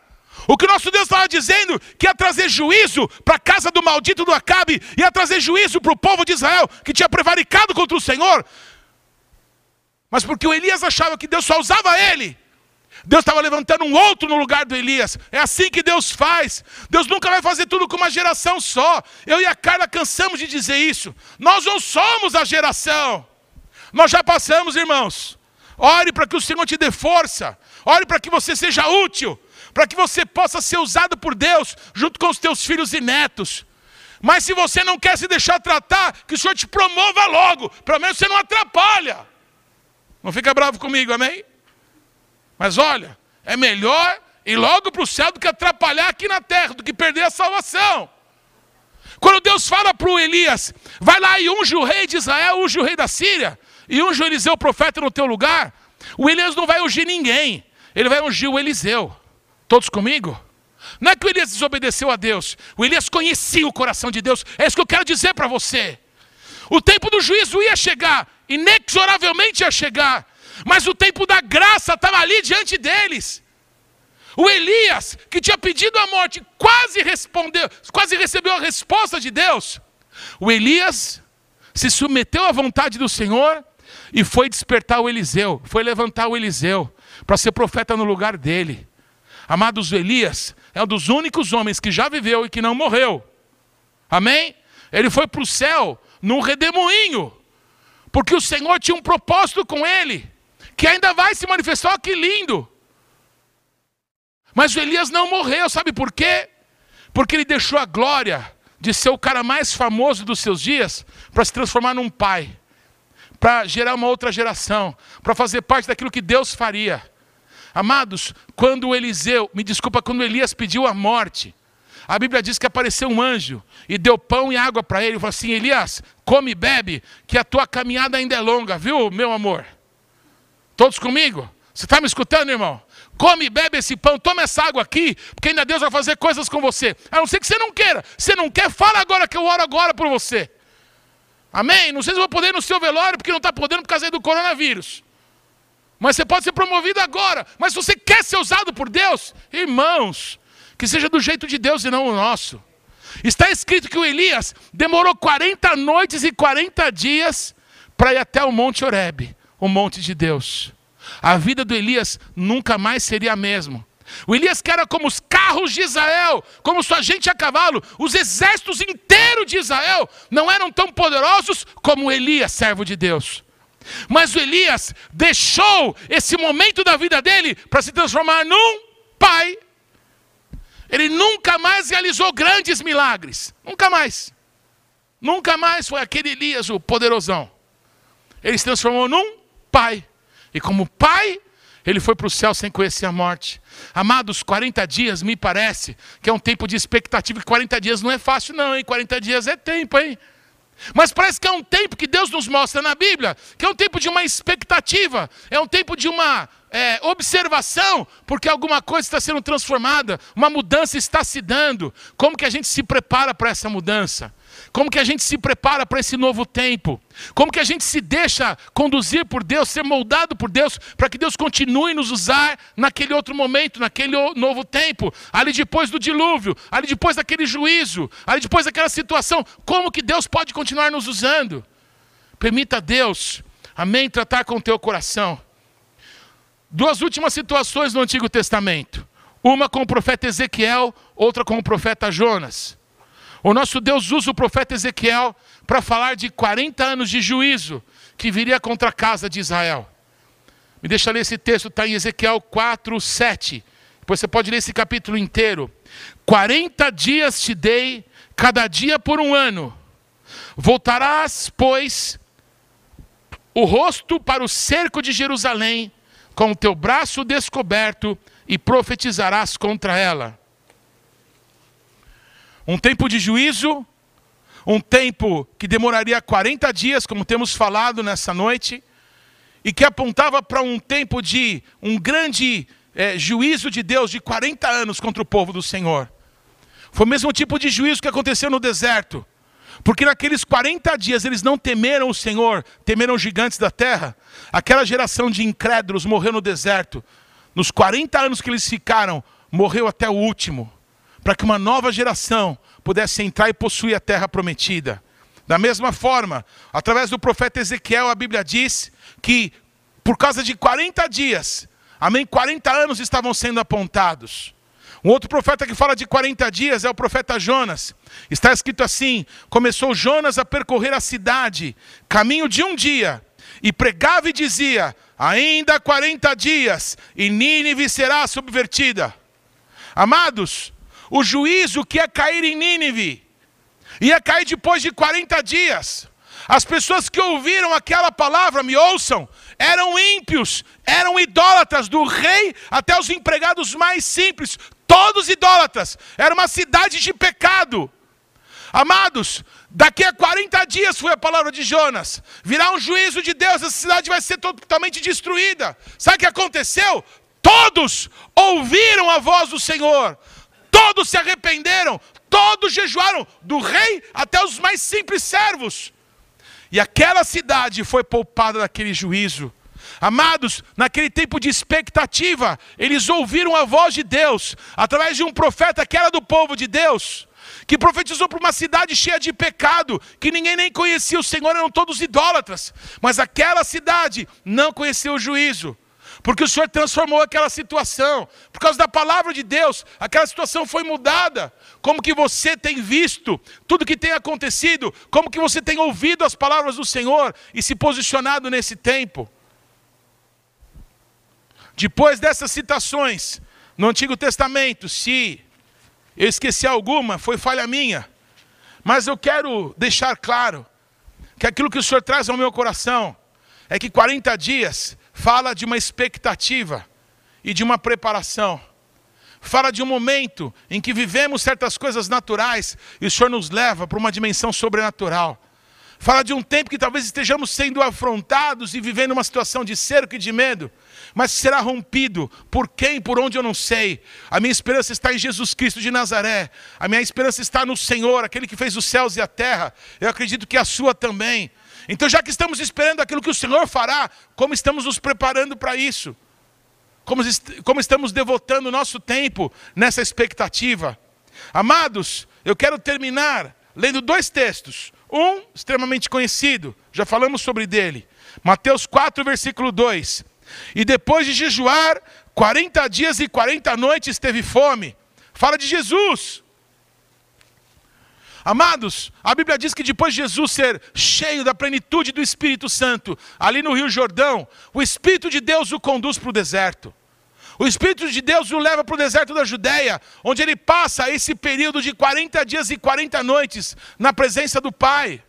O que nosso Deus estava dizendo que ia trazer juízo para a casa do maldito do Acabe, ia trazer juízo para o povo de Israel que tinha prevaricado contra o Senhor. Mas porque o Elias achava que Deus só usava ele, Deus estava levantando um outro no lugar do Elias. É assim que Deus faz. Deus nunca vai fazer tudo com uma geração só. Eu e a Carla cansamos de dizer isso. Nós não somos a geração. Nós já passamos, irmãos. Ore para que o Senhor te dê força. Ore para que você seja útil. Para que você possa ser usado por Deus junto com os teus filhos e netos. Mas se você não quer se deixar tratar, que o Senhor te promova logo. Pelo menos você não atrapalha. Não fica bravo comigo, amém? Mas olha, é melhor ir logo para o céu do que atrapalhar aqui na terra, do que perder a salvação. Quando Deus fala para o Elias, vai lá e unge o rei de Israel, unge o rei da Síria, e unge o Eliseu, profeta, no teu lugar, o Elias não vai ungir ninguém, ele vai ungir o Eliseu. Todos comigo? Não é que o Elias desobedeceu a Deus. O Elias conhecia o coração de Deus. É isso que eu quero dizer para você. O tempo do juízo ia chegar, inexoravelmente ia chegar. Mas o tempo da graça estava ali diante deles. O Elias, que tinha pedido a morte, quase respondeu, quase recebeu a resposta de Deus. O Elias se submeteu à vontade do Senhor e foi despertar o Eliseu, foi levantar o Eliseu para ser profeta no lugar dele. Amados, o Elias é um dos únicos homens que já viveu e que não morreu. Amém? Ele foi para o céu num redemoinho, porque o Senhor tinha um propósito com ele, que ainda vai se manifestar. que lindo! Mas o Elias não morreu, sabe por quê? Porque ele deixou a glória de ser o cara mais famoso dos seus dias para se transformar num pai, para gerar uma outra geração, para fazer parte daquilo que Deus faria. Amados, quando o Eliseu, me desculpa, quando Elias pediu a morte, a Bíblia diz que apareceu um anjo e deu pão e água para ele e falou assim: Elias, come e bebe, que a tua caminhada ainda é longa, viu, meu amor? Todos comigo? Você está me escutando, irmão? Come e bebe esse pão, toma essa água aqui, porque ainda Deus vai fazer coisas com você. A não ser que você não queira. Se não quer, fala agora que eu oro agora por você. Amém? Não sei se vou poder ir no seu velório, porque não está podendo por causa do coronavírus. Mas você pode ser promovido agora. Mas se você quer ser usado por Deus, irmãos, que seja do jeito de Deus e não o nosso. Está escrito que o Elias demorou 40 noites e 40 dias para ir até o Monte Horebe, o monte de Deus. A vida do Elias nunca mais seria a mesma. O Elias que era como os carros de Israel, como sua gente a cavalo, os exércitos inteiros de Israel não eram tão poderosos como Elias, servo de Deus. Mas o Elias deixou esse momento da vida dele para se transformar num pai. Ele nunca mais realizou grandes milagres. Nunca mais. Nunca mais foi aquele Elias, o poderosão. Ele se transformou num pai. E como pai, ele foi para o céu sem conhecer a morte. Amados, 40 dias me parece que é um tempo de expectativa. 40 dias não é fácil, não, hein? 40 dias é tempo, hein? Mas parece que é um tempo que Deus nos mostra na Bíblia, que é um tempo de uma expectativa, é um tempo de uma é, observação, porque alguma coisa está sendo transformada, uma mudança está se dando. Como que a gente se prepara para essa mudança? Como que a gente se prepara para esse novo tempo? Como que a gente se deixa conduzir por Deus, ser moldado por Deus, para que Deus continue nos usar naquele outro momento, naquele novo tempo, ali depois do dilúvio, ali depois daquele juízo, ali depois daquela situação, como que Deus pode continuar nos usando? Permita a Deus, amém, tratar com o teu coração. Duas últimas situações no Antigo Testamento. Uma com o profeta Ezequiel, outra com o profeta Jonas. O nosso Deus usa o profeta Ezequiel para falar de 40 anos de juízo que viria contra a casa de Israel. Me deixa ler esse texto, está em Ezequiel 4, 7. Depois você pode ler esse capítulo inteiro. 40 dias te dei, cada dia por um ano. Voltarás, pois, o rosto para o cerco de Jerusalém com o teu braço descoberto e profetizarás contra ela. Um tempo de juízo, um tempo que demoraria 40 dias, como temos falado nessa noite, e que apontava para um tempo de um grande é, juízo de Deus de 40 anos contra o povo do Senhor. Foi o mesmo tipo de juízo que aconteceu no deserto. Porque naqueles 40 dias eles não temeram o Senhor, temeram os gigantes da terra. Aquela geração de incrédulos morreu no deserto. Nos 40 anos que eles ficaram, morreu até o último. Para que uma nova geração pudesse entrar e possuir a terra prometida. Da mesma forma, através do profeta Ezequiel, a Bíblia diz que por causa de 40 dias, amém, 40 anos estavam sendo apontados. Um outro profeta que fala de 40 dias é o profeta Jonas. Está escrito assim: começou Jonas a percorrer a cidade, caminho de um dia, e pregava e dizia: ainda 40 dias, e Nínive será subvertida. Amados, o juízo que ia cair em Nínive, ia cair depois de 40 dias. As pessoas que ouviram aquela palavra, me ouçam, eram ímpios, eram idólatras, do rei até os empregados mais simples, todos idólatras. Era uma cidade de pecado. Amados, daqui a 40 dias foi a palavra de Jonas. Virá um juízo de Deus, essa cidade vai ser totalmente destruída. Sabe o que aconteceu? Todos ouviram a voz do Senhor. Todos se arrependeram, todos jejuaram, do rei até os mais simples servos. E aquela cidade foi poupada daquele juízo. Amados, naquele tempo de expectativa, eles ouviram a voz de Deus, através de um profeta que era do povo de Deus, que profetizou para uma cidade cheia de pecado, que ninguém nem conhecia o Senhor, eram todos idólatras, mas aquela cidade não conhecia o juízo porque o Senhor transformou aquela situação, por causa da palavra de Deus, aquela situação foi mudada. Como que você tem visto tudo que tem acontecido, como que você tem ouvido as palavras do Senhor e se posicionado nesse tempo? Depois dessas citações no Antigo Testamento, se eu esqueci alguma, foi falha minha, mas eu quero deixar claro que aquilo que o Senhor traz ao meu coração é que 40 dias fala de uma expectativa e de uma preparação. Fala de um momento em que vivemos certas coisas naturais e o Senhor nos leva para uma dimensão sobrenatural. Fala de um tempo que talvez estejamos sendo afrontados e vivendo uma situação de cerco e de medo, mas será rompido por quem, por onde eu não sei. A minha esperança está em Jesus Cristo de Nazaré. A minha esperança está no Senhor, aquele que fez os céus e a terra. Eu acredito que a sua também. Então, já que estamos esperando aquilo que o Senhor fará, como estamos nos preparando para isso? Como, como estamos devotando o nosso tempo nessa expectativa? Amados, eu quero terminar lendo dois textos. Um extremamente conhecido, já falamos sobre dele. Mateus 4, versículo 2. E depois de jejuar 40 dias e 40 noites teve fome. Fala de Jesus. Amados, a Bíblia diz que depois de Jesus ser cheio da plenitude do Espírito Santo, ali no Rio Jordão, o Espírito de Deus o conduz para o deserto. O Espírito de Deus o leva para o deserto da Judéia, onde ele passa esse período de 40 dias e 40 noites na presença do Pai.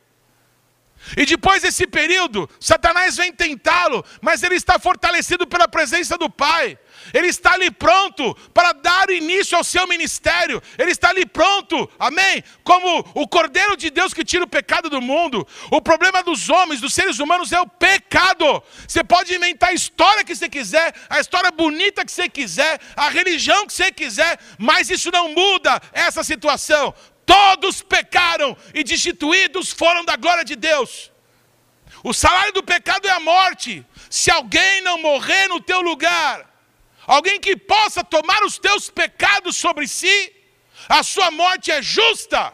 E depois desse período, Satanás vem tentá-lo, mas ele está fortalecido pela presença do Pai. Ele está ali pronto para dar início ao seu ministério. Ele está ali pronto, amém? Como o Cordeiro de Deus que tira o pecado do mundo. O problema dos homens, dos seres humanos, é o pecado. Você pode inventar a história que você quiser, a história bonita que você quiser, a religião que você quiser, mas isso não muda essa situação. Todos pecaram e destituídos foram da glória de Deus. O salário do pecado é a morte. Se alguém não morrer no teu lugar, alguém que possa tomar os teus pecados sobre si, a sua morte é justa.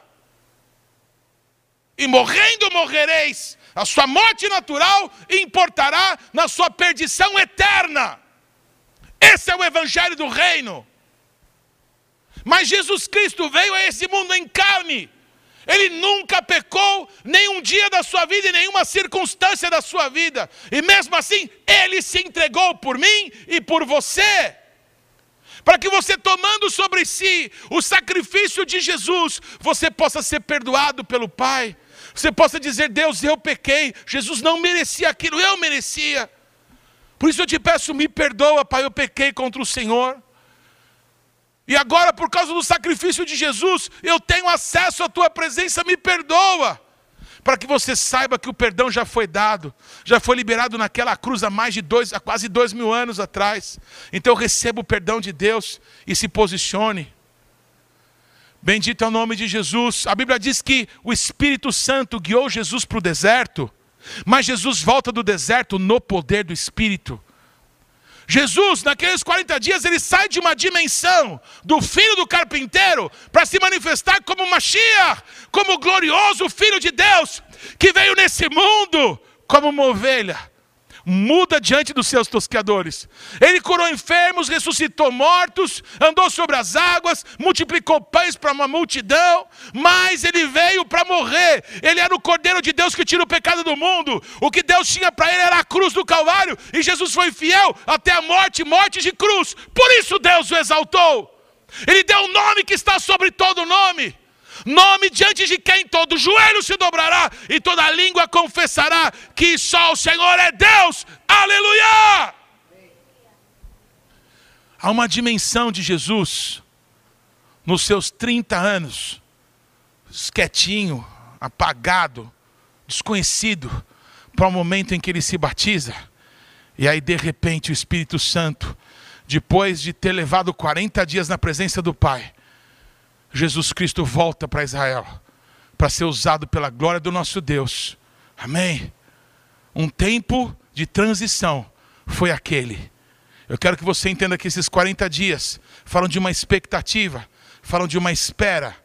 E morrendo morrereis, a sua morte natural importará na sua perdição eterna. Esse é o evangelho do reino. Mas Jesus Cristo veio a esse mundo em carne. Ele nunca pecou nenhum dia da sua vida e nenhuma circunstância da sua vida. E mesmo assim, ele se entregou por mim e por você. Para que você, tomando sobre si o sacrifício de Jesus, você possa ser perdoado pelo Pai. Você possa dizer: Deus, eu pequei. Jesus não merecia aquilo, eu merecia. Por isso eu te peço, me perdoa, Pai, eu pequei contra o Senhor. E agora, por causa do sacrifício de Jesus, eu tenho acesso à tua presença, me perdoa. Para que você saiba que o perdão já foi dado, já foi liberado naquela cruz há mais de dois, há quase dois mil anos atrás. Então receba o perdão de Deus e se posicione. Bendito é o nome de Jesus. A Bíblia diz que o Espírito Santo guiou Jesus para o deserto, mas Jesus volta do deserto no poder do Espírito. Jesus, naqueles 40 dias, ele sai de uma dimensão do filho do carpinteiro para se manifestar como Mashiach, como glorioso filho de Deus, que veio nesse mundo como uma ovelha muda diante dos seus tosqueadores. Ele curou enfermos, ressuscitou mortos, andou sobre as águas, multiplicou pães para uma multidão, mas ele veio para morrer. Ele era o Cordeiro de Deus que tira o pecado do mundo. O que Deus tinha para ele era a cruz do Calvário, e Jesus foi fiel até a morte morte de cruz. Por isso Deus o exaltou. Ele deu um nome que está sobre todo nome nome diante de quem todo joelho se dobrará e toda língua confessará que só o Senhor é Deus. Aleluia! Há uma dimensão de Jesus nos seus 30 anos, quietinho, apagado, desconhecido, para o momento em que ele se batiza. E aí, de repente, o Espírito Santo, depois de ter levado 40 dias na presença do Pai, Jesus Cristo volta para Israel, para ser usado pela glória do nosso Deus. Amém? Um tempo de transição foi aquele. Eu quero que você entenda que esses 40 dias falam de uma expectativa, falam de uma espera,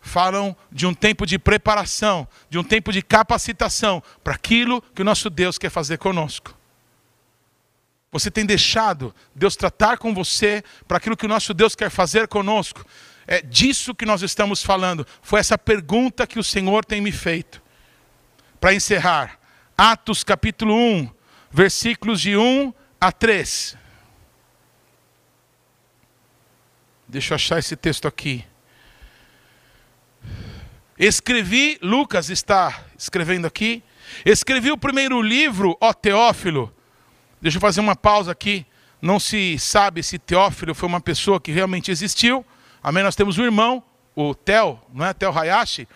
falam de um tempo de preparação, de um tempo de capacitação para aquilo que o nosso Deus quer fazer conosco. Você tem deixado Deus tratar com você para aquilo que o nosso Deus quer fazer conosco? É disso que nós estamos falando. Foi essa pergunta que o Senhor tem me feito. Para encerrar, Atos capítulo 1, versículos de 1 a 3. Deixa eu achar esse texto aqui. Escrevi, Lucas está escrevendo aqui. Escrevi o primeiro livro, ó Teófilo. Deixa eu fazer uma pausa aqui. Não se sabe se Teófilo foi uma pessoa que realmente existiu. Amém? Nós temos um irmão, o Tel, não é? Tel Hayashi.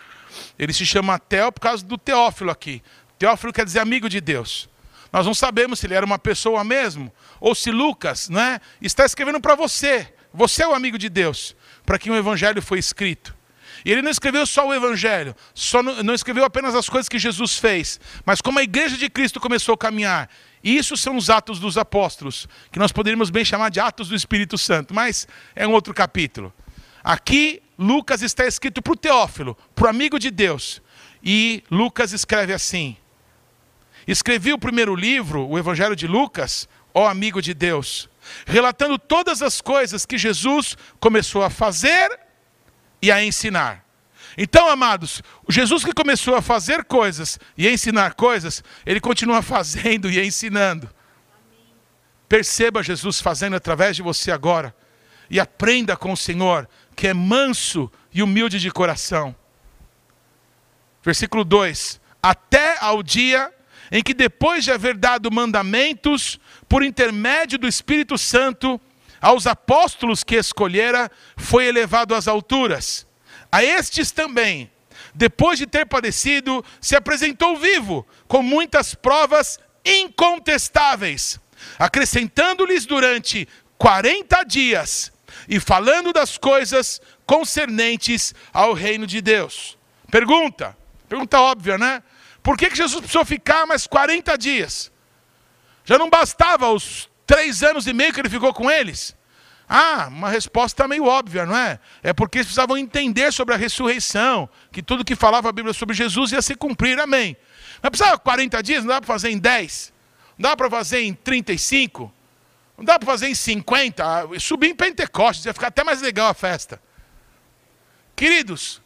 Ele se chama Tel por causa do Teófilo aqui. Teófilo quer dizer amigo de Deus. Nós não sabemos se ele era uma pessoa mesmo, ou se Lucas não é? está escrevendo para você. Você é o amigo de Deus, para quem o evangelho foi escrito. E ele não escreveu só o Evangelho, só não, não, escreveu apenas as coisas que Jesus fez, mas como a igreja de Cristo começou a caminhar. E isso são os atos dos apóstolos, que nós poderíamos bem chamar de atos do Espírito Santo, mas é um outro capítulo. Aqui, Lucas está escrito para o Teófilo, para o amigo de Deus. E Lucas escreve assim: Escrevi o primeiro livro, o Evangelho de Lucas, ó amigo de Deus, relatando todas as coisas que Jesus começou a fazer e a ensinar. Então, amados, Jesus que começou a fazer coisas e a ensinar coisas, ele continua fazendo e ensinando. Perceba Jesus fazendo através de você agora e aprenda com o Senhor, que é manso e humilde de coração. Versículo 2: Até ao dia em que, depois de haver dado mandamentos, por intermédio do Espírito Santo, aos apóstolos que escolhera, foi elevado às alturas. A estes também, depois de ter padecido, se apresentou vivo, com muitas provas incontestáveis, acrescentando-lhes durante quarenta dias e falando das coisas concernentes ao reino de Deus. Pergunta, pergunta óbvia, né? Por que, que Jesus precisou ficar mais 40 dias? Já não bastava os três anos e meio que ele ficou com eles? Ah, uma resposta meio óbvia, não é? É porque eles precisavam entender sobre a ressurreição, que tudo que falava a Bíblia sobre Jesus ia se cumprir, amém. Mas precisava 40 dias, não dá para fazer em 10, não dá para fazer em 35, não dá para fazer em 50, subir em Pentecostes, ia ficar até mais legal a festa. Queridos,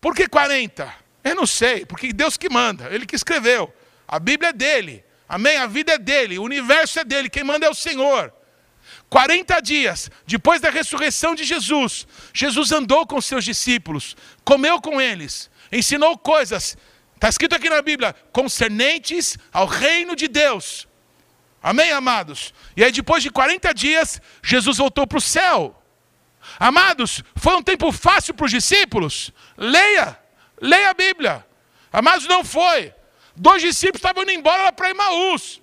por que 40? Eu não sei, porque Deus que manda, Ele que escreveu. A Bíblia é dele, amém? A vida é dele, o universo é dele, quem manda é o Senhor. 40 dias depois da ressurreição de Jesus, Jesus andou com seus discípulos, comeu com eles, ensinou coisas, está escrito aqui na Bíblia, concernentes ao reino de Deus. Amém, amados? E aí, depois de 40 dias, Jesus voltou para o céu. Amados, foi um tempo fácil para os discípulos? Leia, leia a Bíblia. Amados, não foi. Dois discípulos estavam indo embora para Emaús.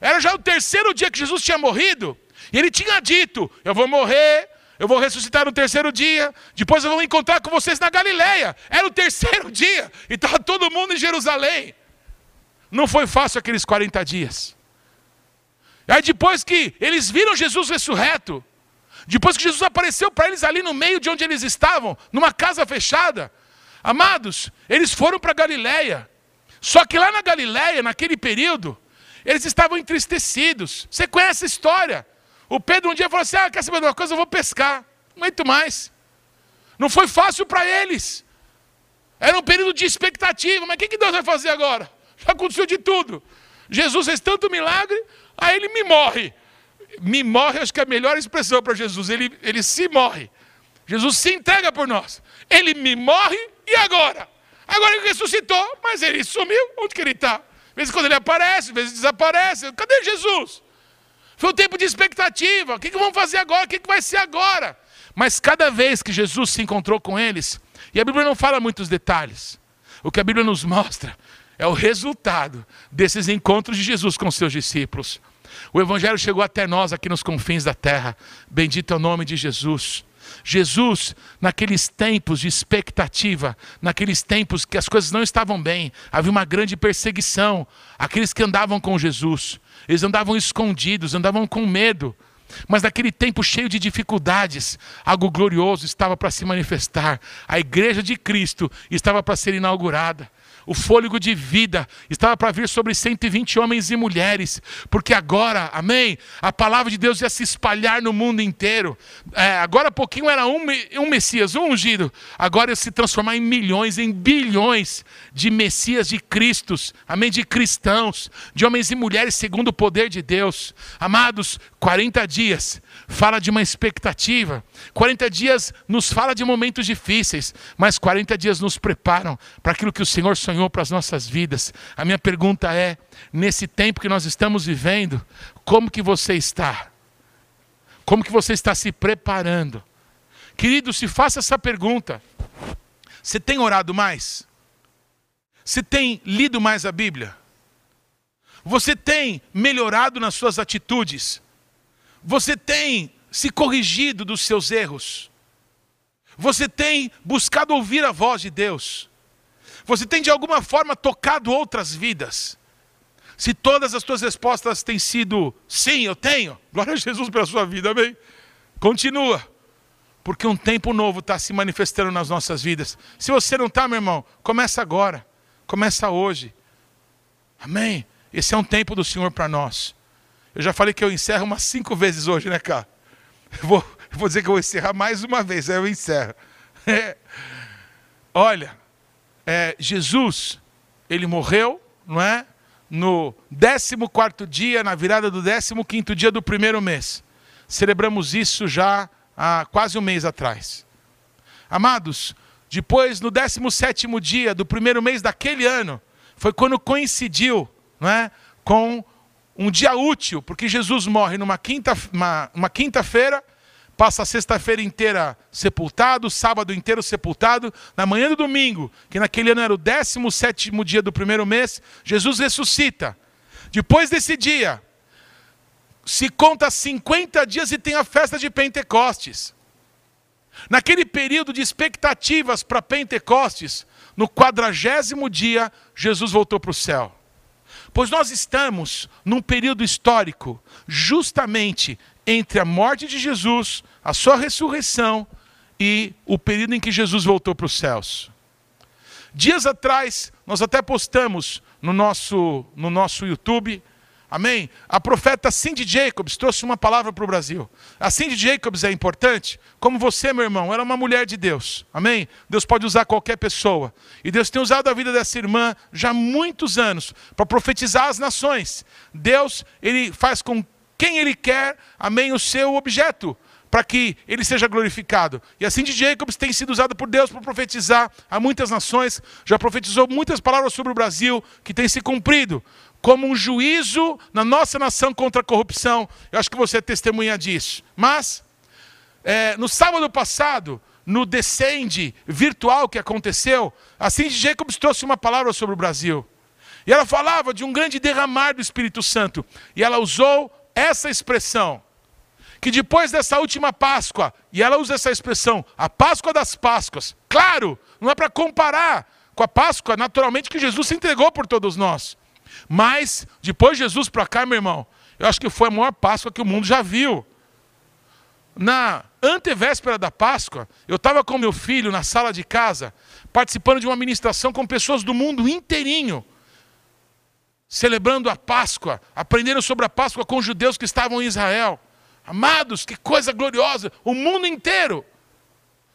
Era já o terceiro dia que Jesus tinha morrido. E ele tinha dito: Eu vou morrer, eu vou ressuscitar no terceiro dia, depois eu vou encontrar com vocês na Galileia. Era o terceiro dia, e estava todo mundo em Jerusalém. Não foi fácil aqueles 40 dias. Aí depois que eles viram Jesus ressurreto, depois que Jesus apareceu para eles ali no meio de onde eles estavam, numa casa fechada, amados, eles foram para Galileia. Só que lá na Galileia, naquele período, eles estavam entristecidos. Você conhece a história? O Pedro um dia falou assim: Ah, quer saber de uma coisa? Eu vou pescar. Aguento mais. Não foi fácil para eles. Era um período de expectativa. Mas o que Deus vai fazer agora? Já aconteceu de tudo. Jesus fez tanto milagre, aí ele me morre. Me morre, acho que é a melhor expressão para Jesus. Ele, ele se morre. Jesus se entrega por nós. Ele me morre e agora? Agora ele ressuscitou, mas ele sumiu. Onde que ele está? Às vezes quando ele aparece, às vezes desaparece. Cadê Jesus? Foi um tempo de expectativa. O que, que vamos fazer agora? O que, que vai ser agora? Mas cada vez que Jesus se encontrou com eles, e a Bíblia não fala muitos detalhes, o que a Bíblia nos mostra é o resultado desses encontros de Jesus com seus discípulos. O Evangelho chegou até nós aqui nos confins da terra. Bendito é o nome de Jesus. Jesus, naqueles tempos de expectativa, naqueles tempos que as coisas não estavam bem, havia uma grande perseguição. Aqueles que andavam com Jesus, eles andavam escondidos, andavam com medo. Mas naquele tempo cheio de dificuldades, algo glorioso estava para se manifestar. A igreja de Cristo estava para ser inaugurada o fôlego de vida estava para vir sobre 120 homens e mulheres, porque agora, amém, a palavra de Deus ia se espalhar no mundo inteiro. É, agora há pouquinho era um, um Messias, um ungido, agora ia se transformar em milhões, em bilhões de Messias, de Cristos, amém, de cristãos, de homens e mulheres segundo o poder de Deus. Amados, 40 dias fala de uma expectativa, 40 dias nos fala de momentos difíceis, mas 40 dias nos preparam para aquilo que o Senhor sonhou para as nossas vidas. A minha pergunta é: nesse tempo que nós estamos vivendo, como que você está? Como que você está se preparando? Querido, se faça essa pergunta. Você tem orado mais? Você tem lido mais a Bíblia? Você tem melhorado nas suas atitudes? Você tem se corrigido dos seus erros? Você tem buscado ouvir a voz de Deus? Você tem de alguma forma tocado outras vidas? Se todas as tuas respostas têm sido sim, eu tenho, glória a Jesus pela sua vida, amém? Continua, porque um tempo novo está se manifestando nas nossas vidas. Se você não está, meu irmão, começa agora, começa hoje, amém? Esse é um tempo do Senhor para nós. Eu já falei que eu encerro umas cinco vezes hoje, né? Eu vou, vou dizer que eu vou encerrar mais uma vez, aí eu encerro. É. Olha, é, Jesus, ele morreu, não é? No 14 dia, na virada do 15 dia do primeiro mês. Celebramos isso já há quase um mês atrás. Amados, depois, no 17 dia do primeiro mês daquele ano, foi quando coincidiu não é, com um dia útil, porque Jesus morre numa quinta-feira, uma, uma quinta-feira passa a sexta-feira inteira sepultado, sábado inteiro sepultado, na manhã do domingo, que naquele ano era o 17 dia do primeiro mês, Jesus ressuscita. Depois desse dia, se conta 50 dias e tem a festa de Pentecostes. Naquele período de expectativas para Pentecostes, no quadragésimo dia, Jesus voltou para o céu. Pois nós estamos num período histórico, justamente entre a morte de Jesus, a sua ressurreição e o período em que Jesus voltou para os céus. Dias atrás, nós até postamos no nosso, no nosso YouTube Amém? A profeta Cindy Jacobs trouxe uma palavra para o Brasil. A Cindy Jacobs é importante, como você, meu irmão, ela é uma mulher de Deus. Amém? Deus pode usar qualquer pessoa. E Deus tem usado a vida dessa irmã já há muitos anos para profetizar as nações. Deus, ele faz com quem ele quer, amém, o seu objeto para que ele seja glorificado. E assim de Jacobs tem sido usado por Deus para profetizar a muitas nações, já profetizou muitas palavras sobre o Brasil que tem se cumprido como um juízo na nossa nação contra a corrupção. Eu acho que você é testemunha disso. Mas, é, no sábado passado, no Descende virtual que aconteceu, a Cindy Jacobs trouxe uma palavra sobre o Brasil. E ela falava de um grande derramar do Espírito Santo. E ela usou essa expressão. Que depois dessa última Páscoa, e ela usa essa expressão, a Páscoa das Páscoas. Claro, não é para comparar com a Páscoa, naturalmente, que Jesus se entregou por todos nós. Mas, depois de Jesus para cá, meu irmão, eu acho que foi a maior Páscoa que o mundo já viu. Na antevéspera da Páscoa, eu estava com meu filho na sala de casa, participando de uma ministração com pessoas do mundo inteirinho, celebrando a Páscoa, aprendendo sobre a Páscoa com judeus que estavam em Israel. Amados, que coisa gloriosa! O mundo inteiro.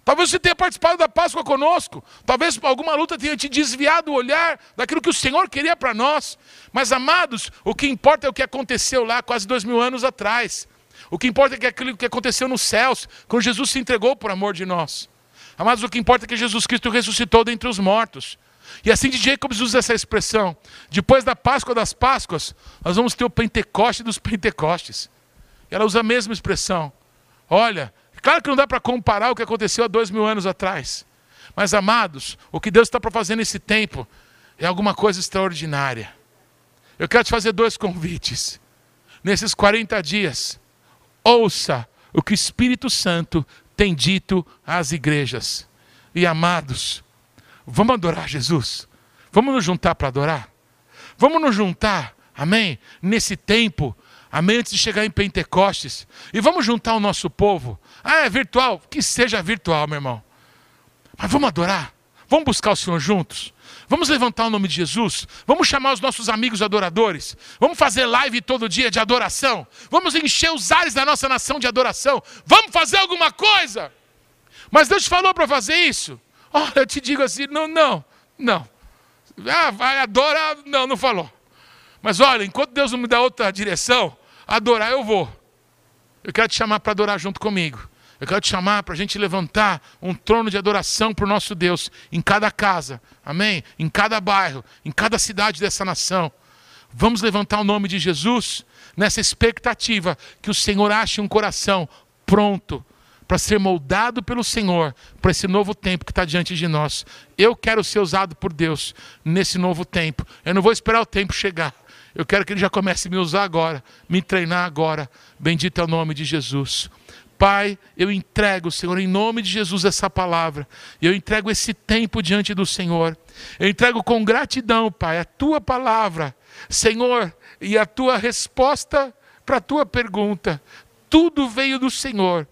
Talvez você tenha participado da Páscoa conosco. Talvez alguma luta tenha te desviado o olhar daquilo que o Senhor queria para nós. Mas, amados, o que importa é o que aconteceu lá quase dois mil anos atrás. O que importa é aquilo que aconteceu nos céus, quando Jesus se entregou por amor de nós. Amados, o que importa é que Jesus Cristo ressuscitou dentre os mortos. E assim de Jacobs usa essa expressão. Depois da Páscoa das Páscoas, nós vamos ter o Pentecoste dos Pentecostes. Ela usa a mesma expressão. Olha, Claro que não dá para comparar o que aconteceu há dois mil anos atrás. Mas, amados, o que Deus está para fazer nesse tempo é alguma coisa extraordinária. Eu quero te fazer dois convites. Nesses 40 dias, ouça o que o Espírito Santo tem dito às igrejas. E amados, vamos adorar Jesus? Vamos nos juntar para adorar? Vamos nos juntar, amém? Nesse tempo, amém? Antes de chegar em Pentecostes. E vamos juntar o nosso povo. Ah, é virtual? Que seja virtual, meu irmão. Mas vamos adorar? Vamos buscar o Senhor juntos? Vamos levantar o nome de Jesus? Vamos chamar os nossos amigos adoradores? Vamos fazer live todo dia de adoração? Vamos encher os ares da nossa nação de adoração? Vamos fazer alguma coisa? Mas Deus te falou para fazer isso? Olha, eu te digo assim: não, não, não. Ah, vai, adora. Não, não falou. Mas olha, enquanto Deus não me dá outra direção, adorar eu vou. Eu quero te chamar para adorar junto comigo. Eu quero te chamar para a gente levantar um trono de adoração para o nosso Deus em cada casa, amém? Em cada bairro, em cada cidade dessa nação. Vamos levantar o nome de Jesus nessa expectativa que o Senhor ache um coração pronto para ser moldado pelo Senhor para esse novo tempo que está diante de nós. Eu quero ser usado por Deus nesse novo tempo. Eu não vou esperar o tempo chegar. Eu quero que Ele já comece a me usar agora, me treinar agora. Bendito é o nome de Jesus. Pai, eu entrego, Senhor, em nome de Jesus essa palavra. Eu entrego esse tempo diante do Senhor. Eu entrego com gratidão, Pai, a tua palavra, Senhor, e a tua resposta para a tua pergunta. Tudo veio do Senhor.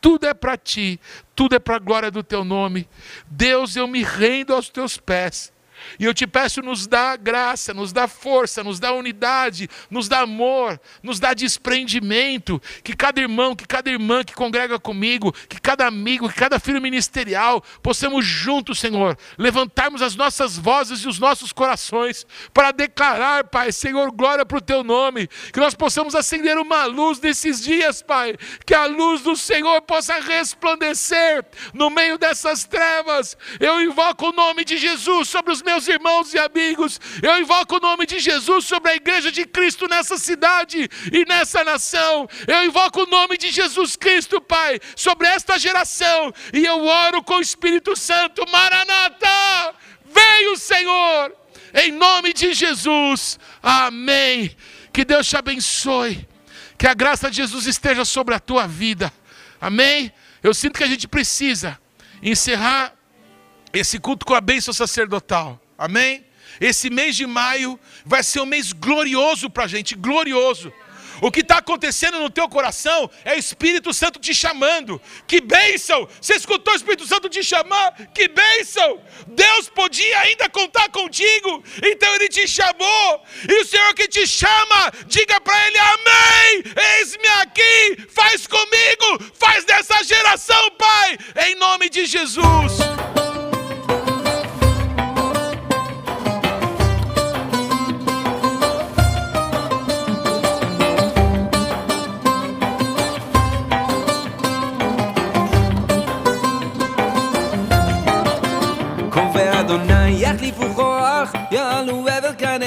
Tudo é para ti, tudo é para a glória do teu nome. Deus, eu me rendo aos teus pés. E eu te peço, nos dá graça, nos dá força, nos dá unidade, nos dá amor, nos dá desprendimento. Que cada irmão, que cada irmã que congrega comigo, que cada amigo, que cada filho ministerial, possamos juntos, Senhor, levantarmos as nossas vozes e os nossos corações para declarar, Pai, Senhor, glória para o teu nome. Que nós possamos acender uma luz nesses dias, Pai. Que a luz do Senhor possa resplandecer no meio dessas trevas. Eu invoco o nome de Jesus sobre os meus irmãos e amigos, eu invoco o nome de Jesus sobre a igreja de Cristo nessa cidade e nessa nação. Eu invoco o nome de Jesus Cristo, Pai, sobre esta geração. E eu oro com o Espírito Santo, Maranata, veio Senhor, em nome de Jesus. Amém. Que Deus te abençoe. Que a graça de Jesus esteja sobre a tua vida. Amém? Eu sinto que a gente precisa encerrar esse culto com a bênção sacerdotal. Amém? Esse mês de maio vai ser um mês glorioso para a gente, glorioso. O que está acontecendo no teu coração é o Espírito Santo te chamando. Que bênção! Você escutou o Espírito Santo te chamar? Que bênção! Deus podia ainda contar contigo, então Ele te chamou. E o Senhor que te chama, diga para Ele: Amém! Eis-me aqui, faz comigo, faz dessa geração, Pai, em nome de Jesus. אדוני יחליפו כוח, יעלו עבר כאן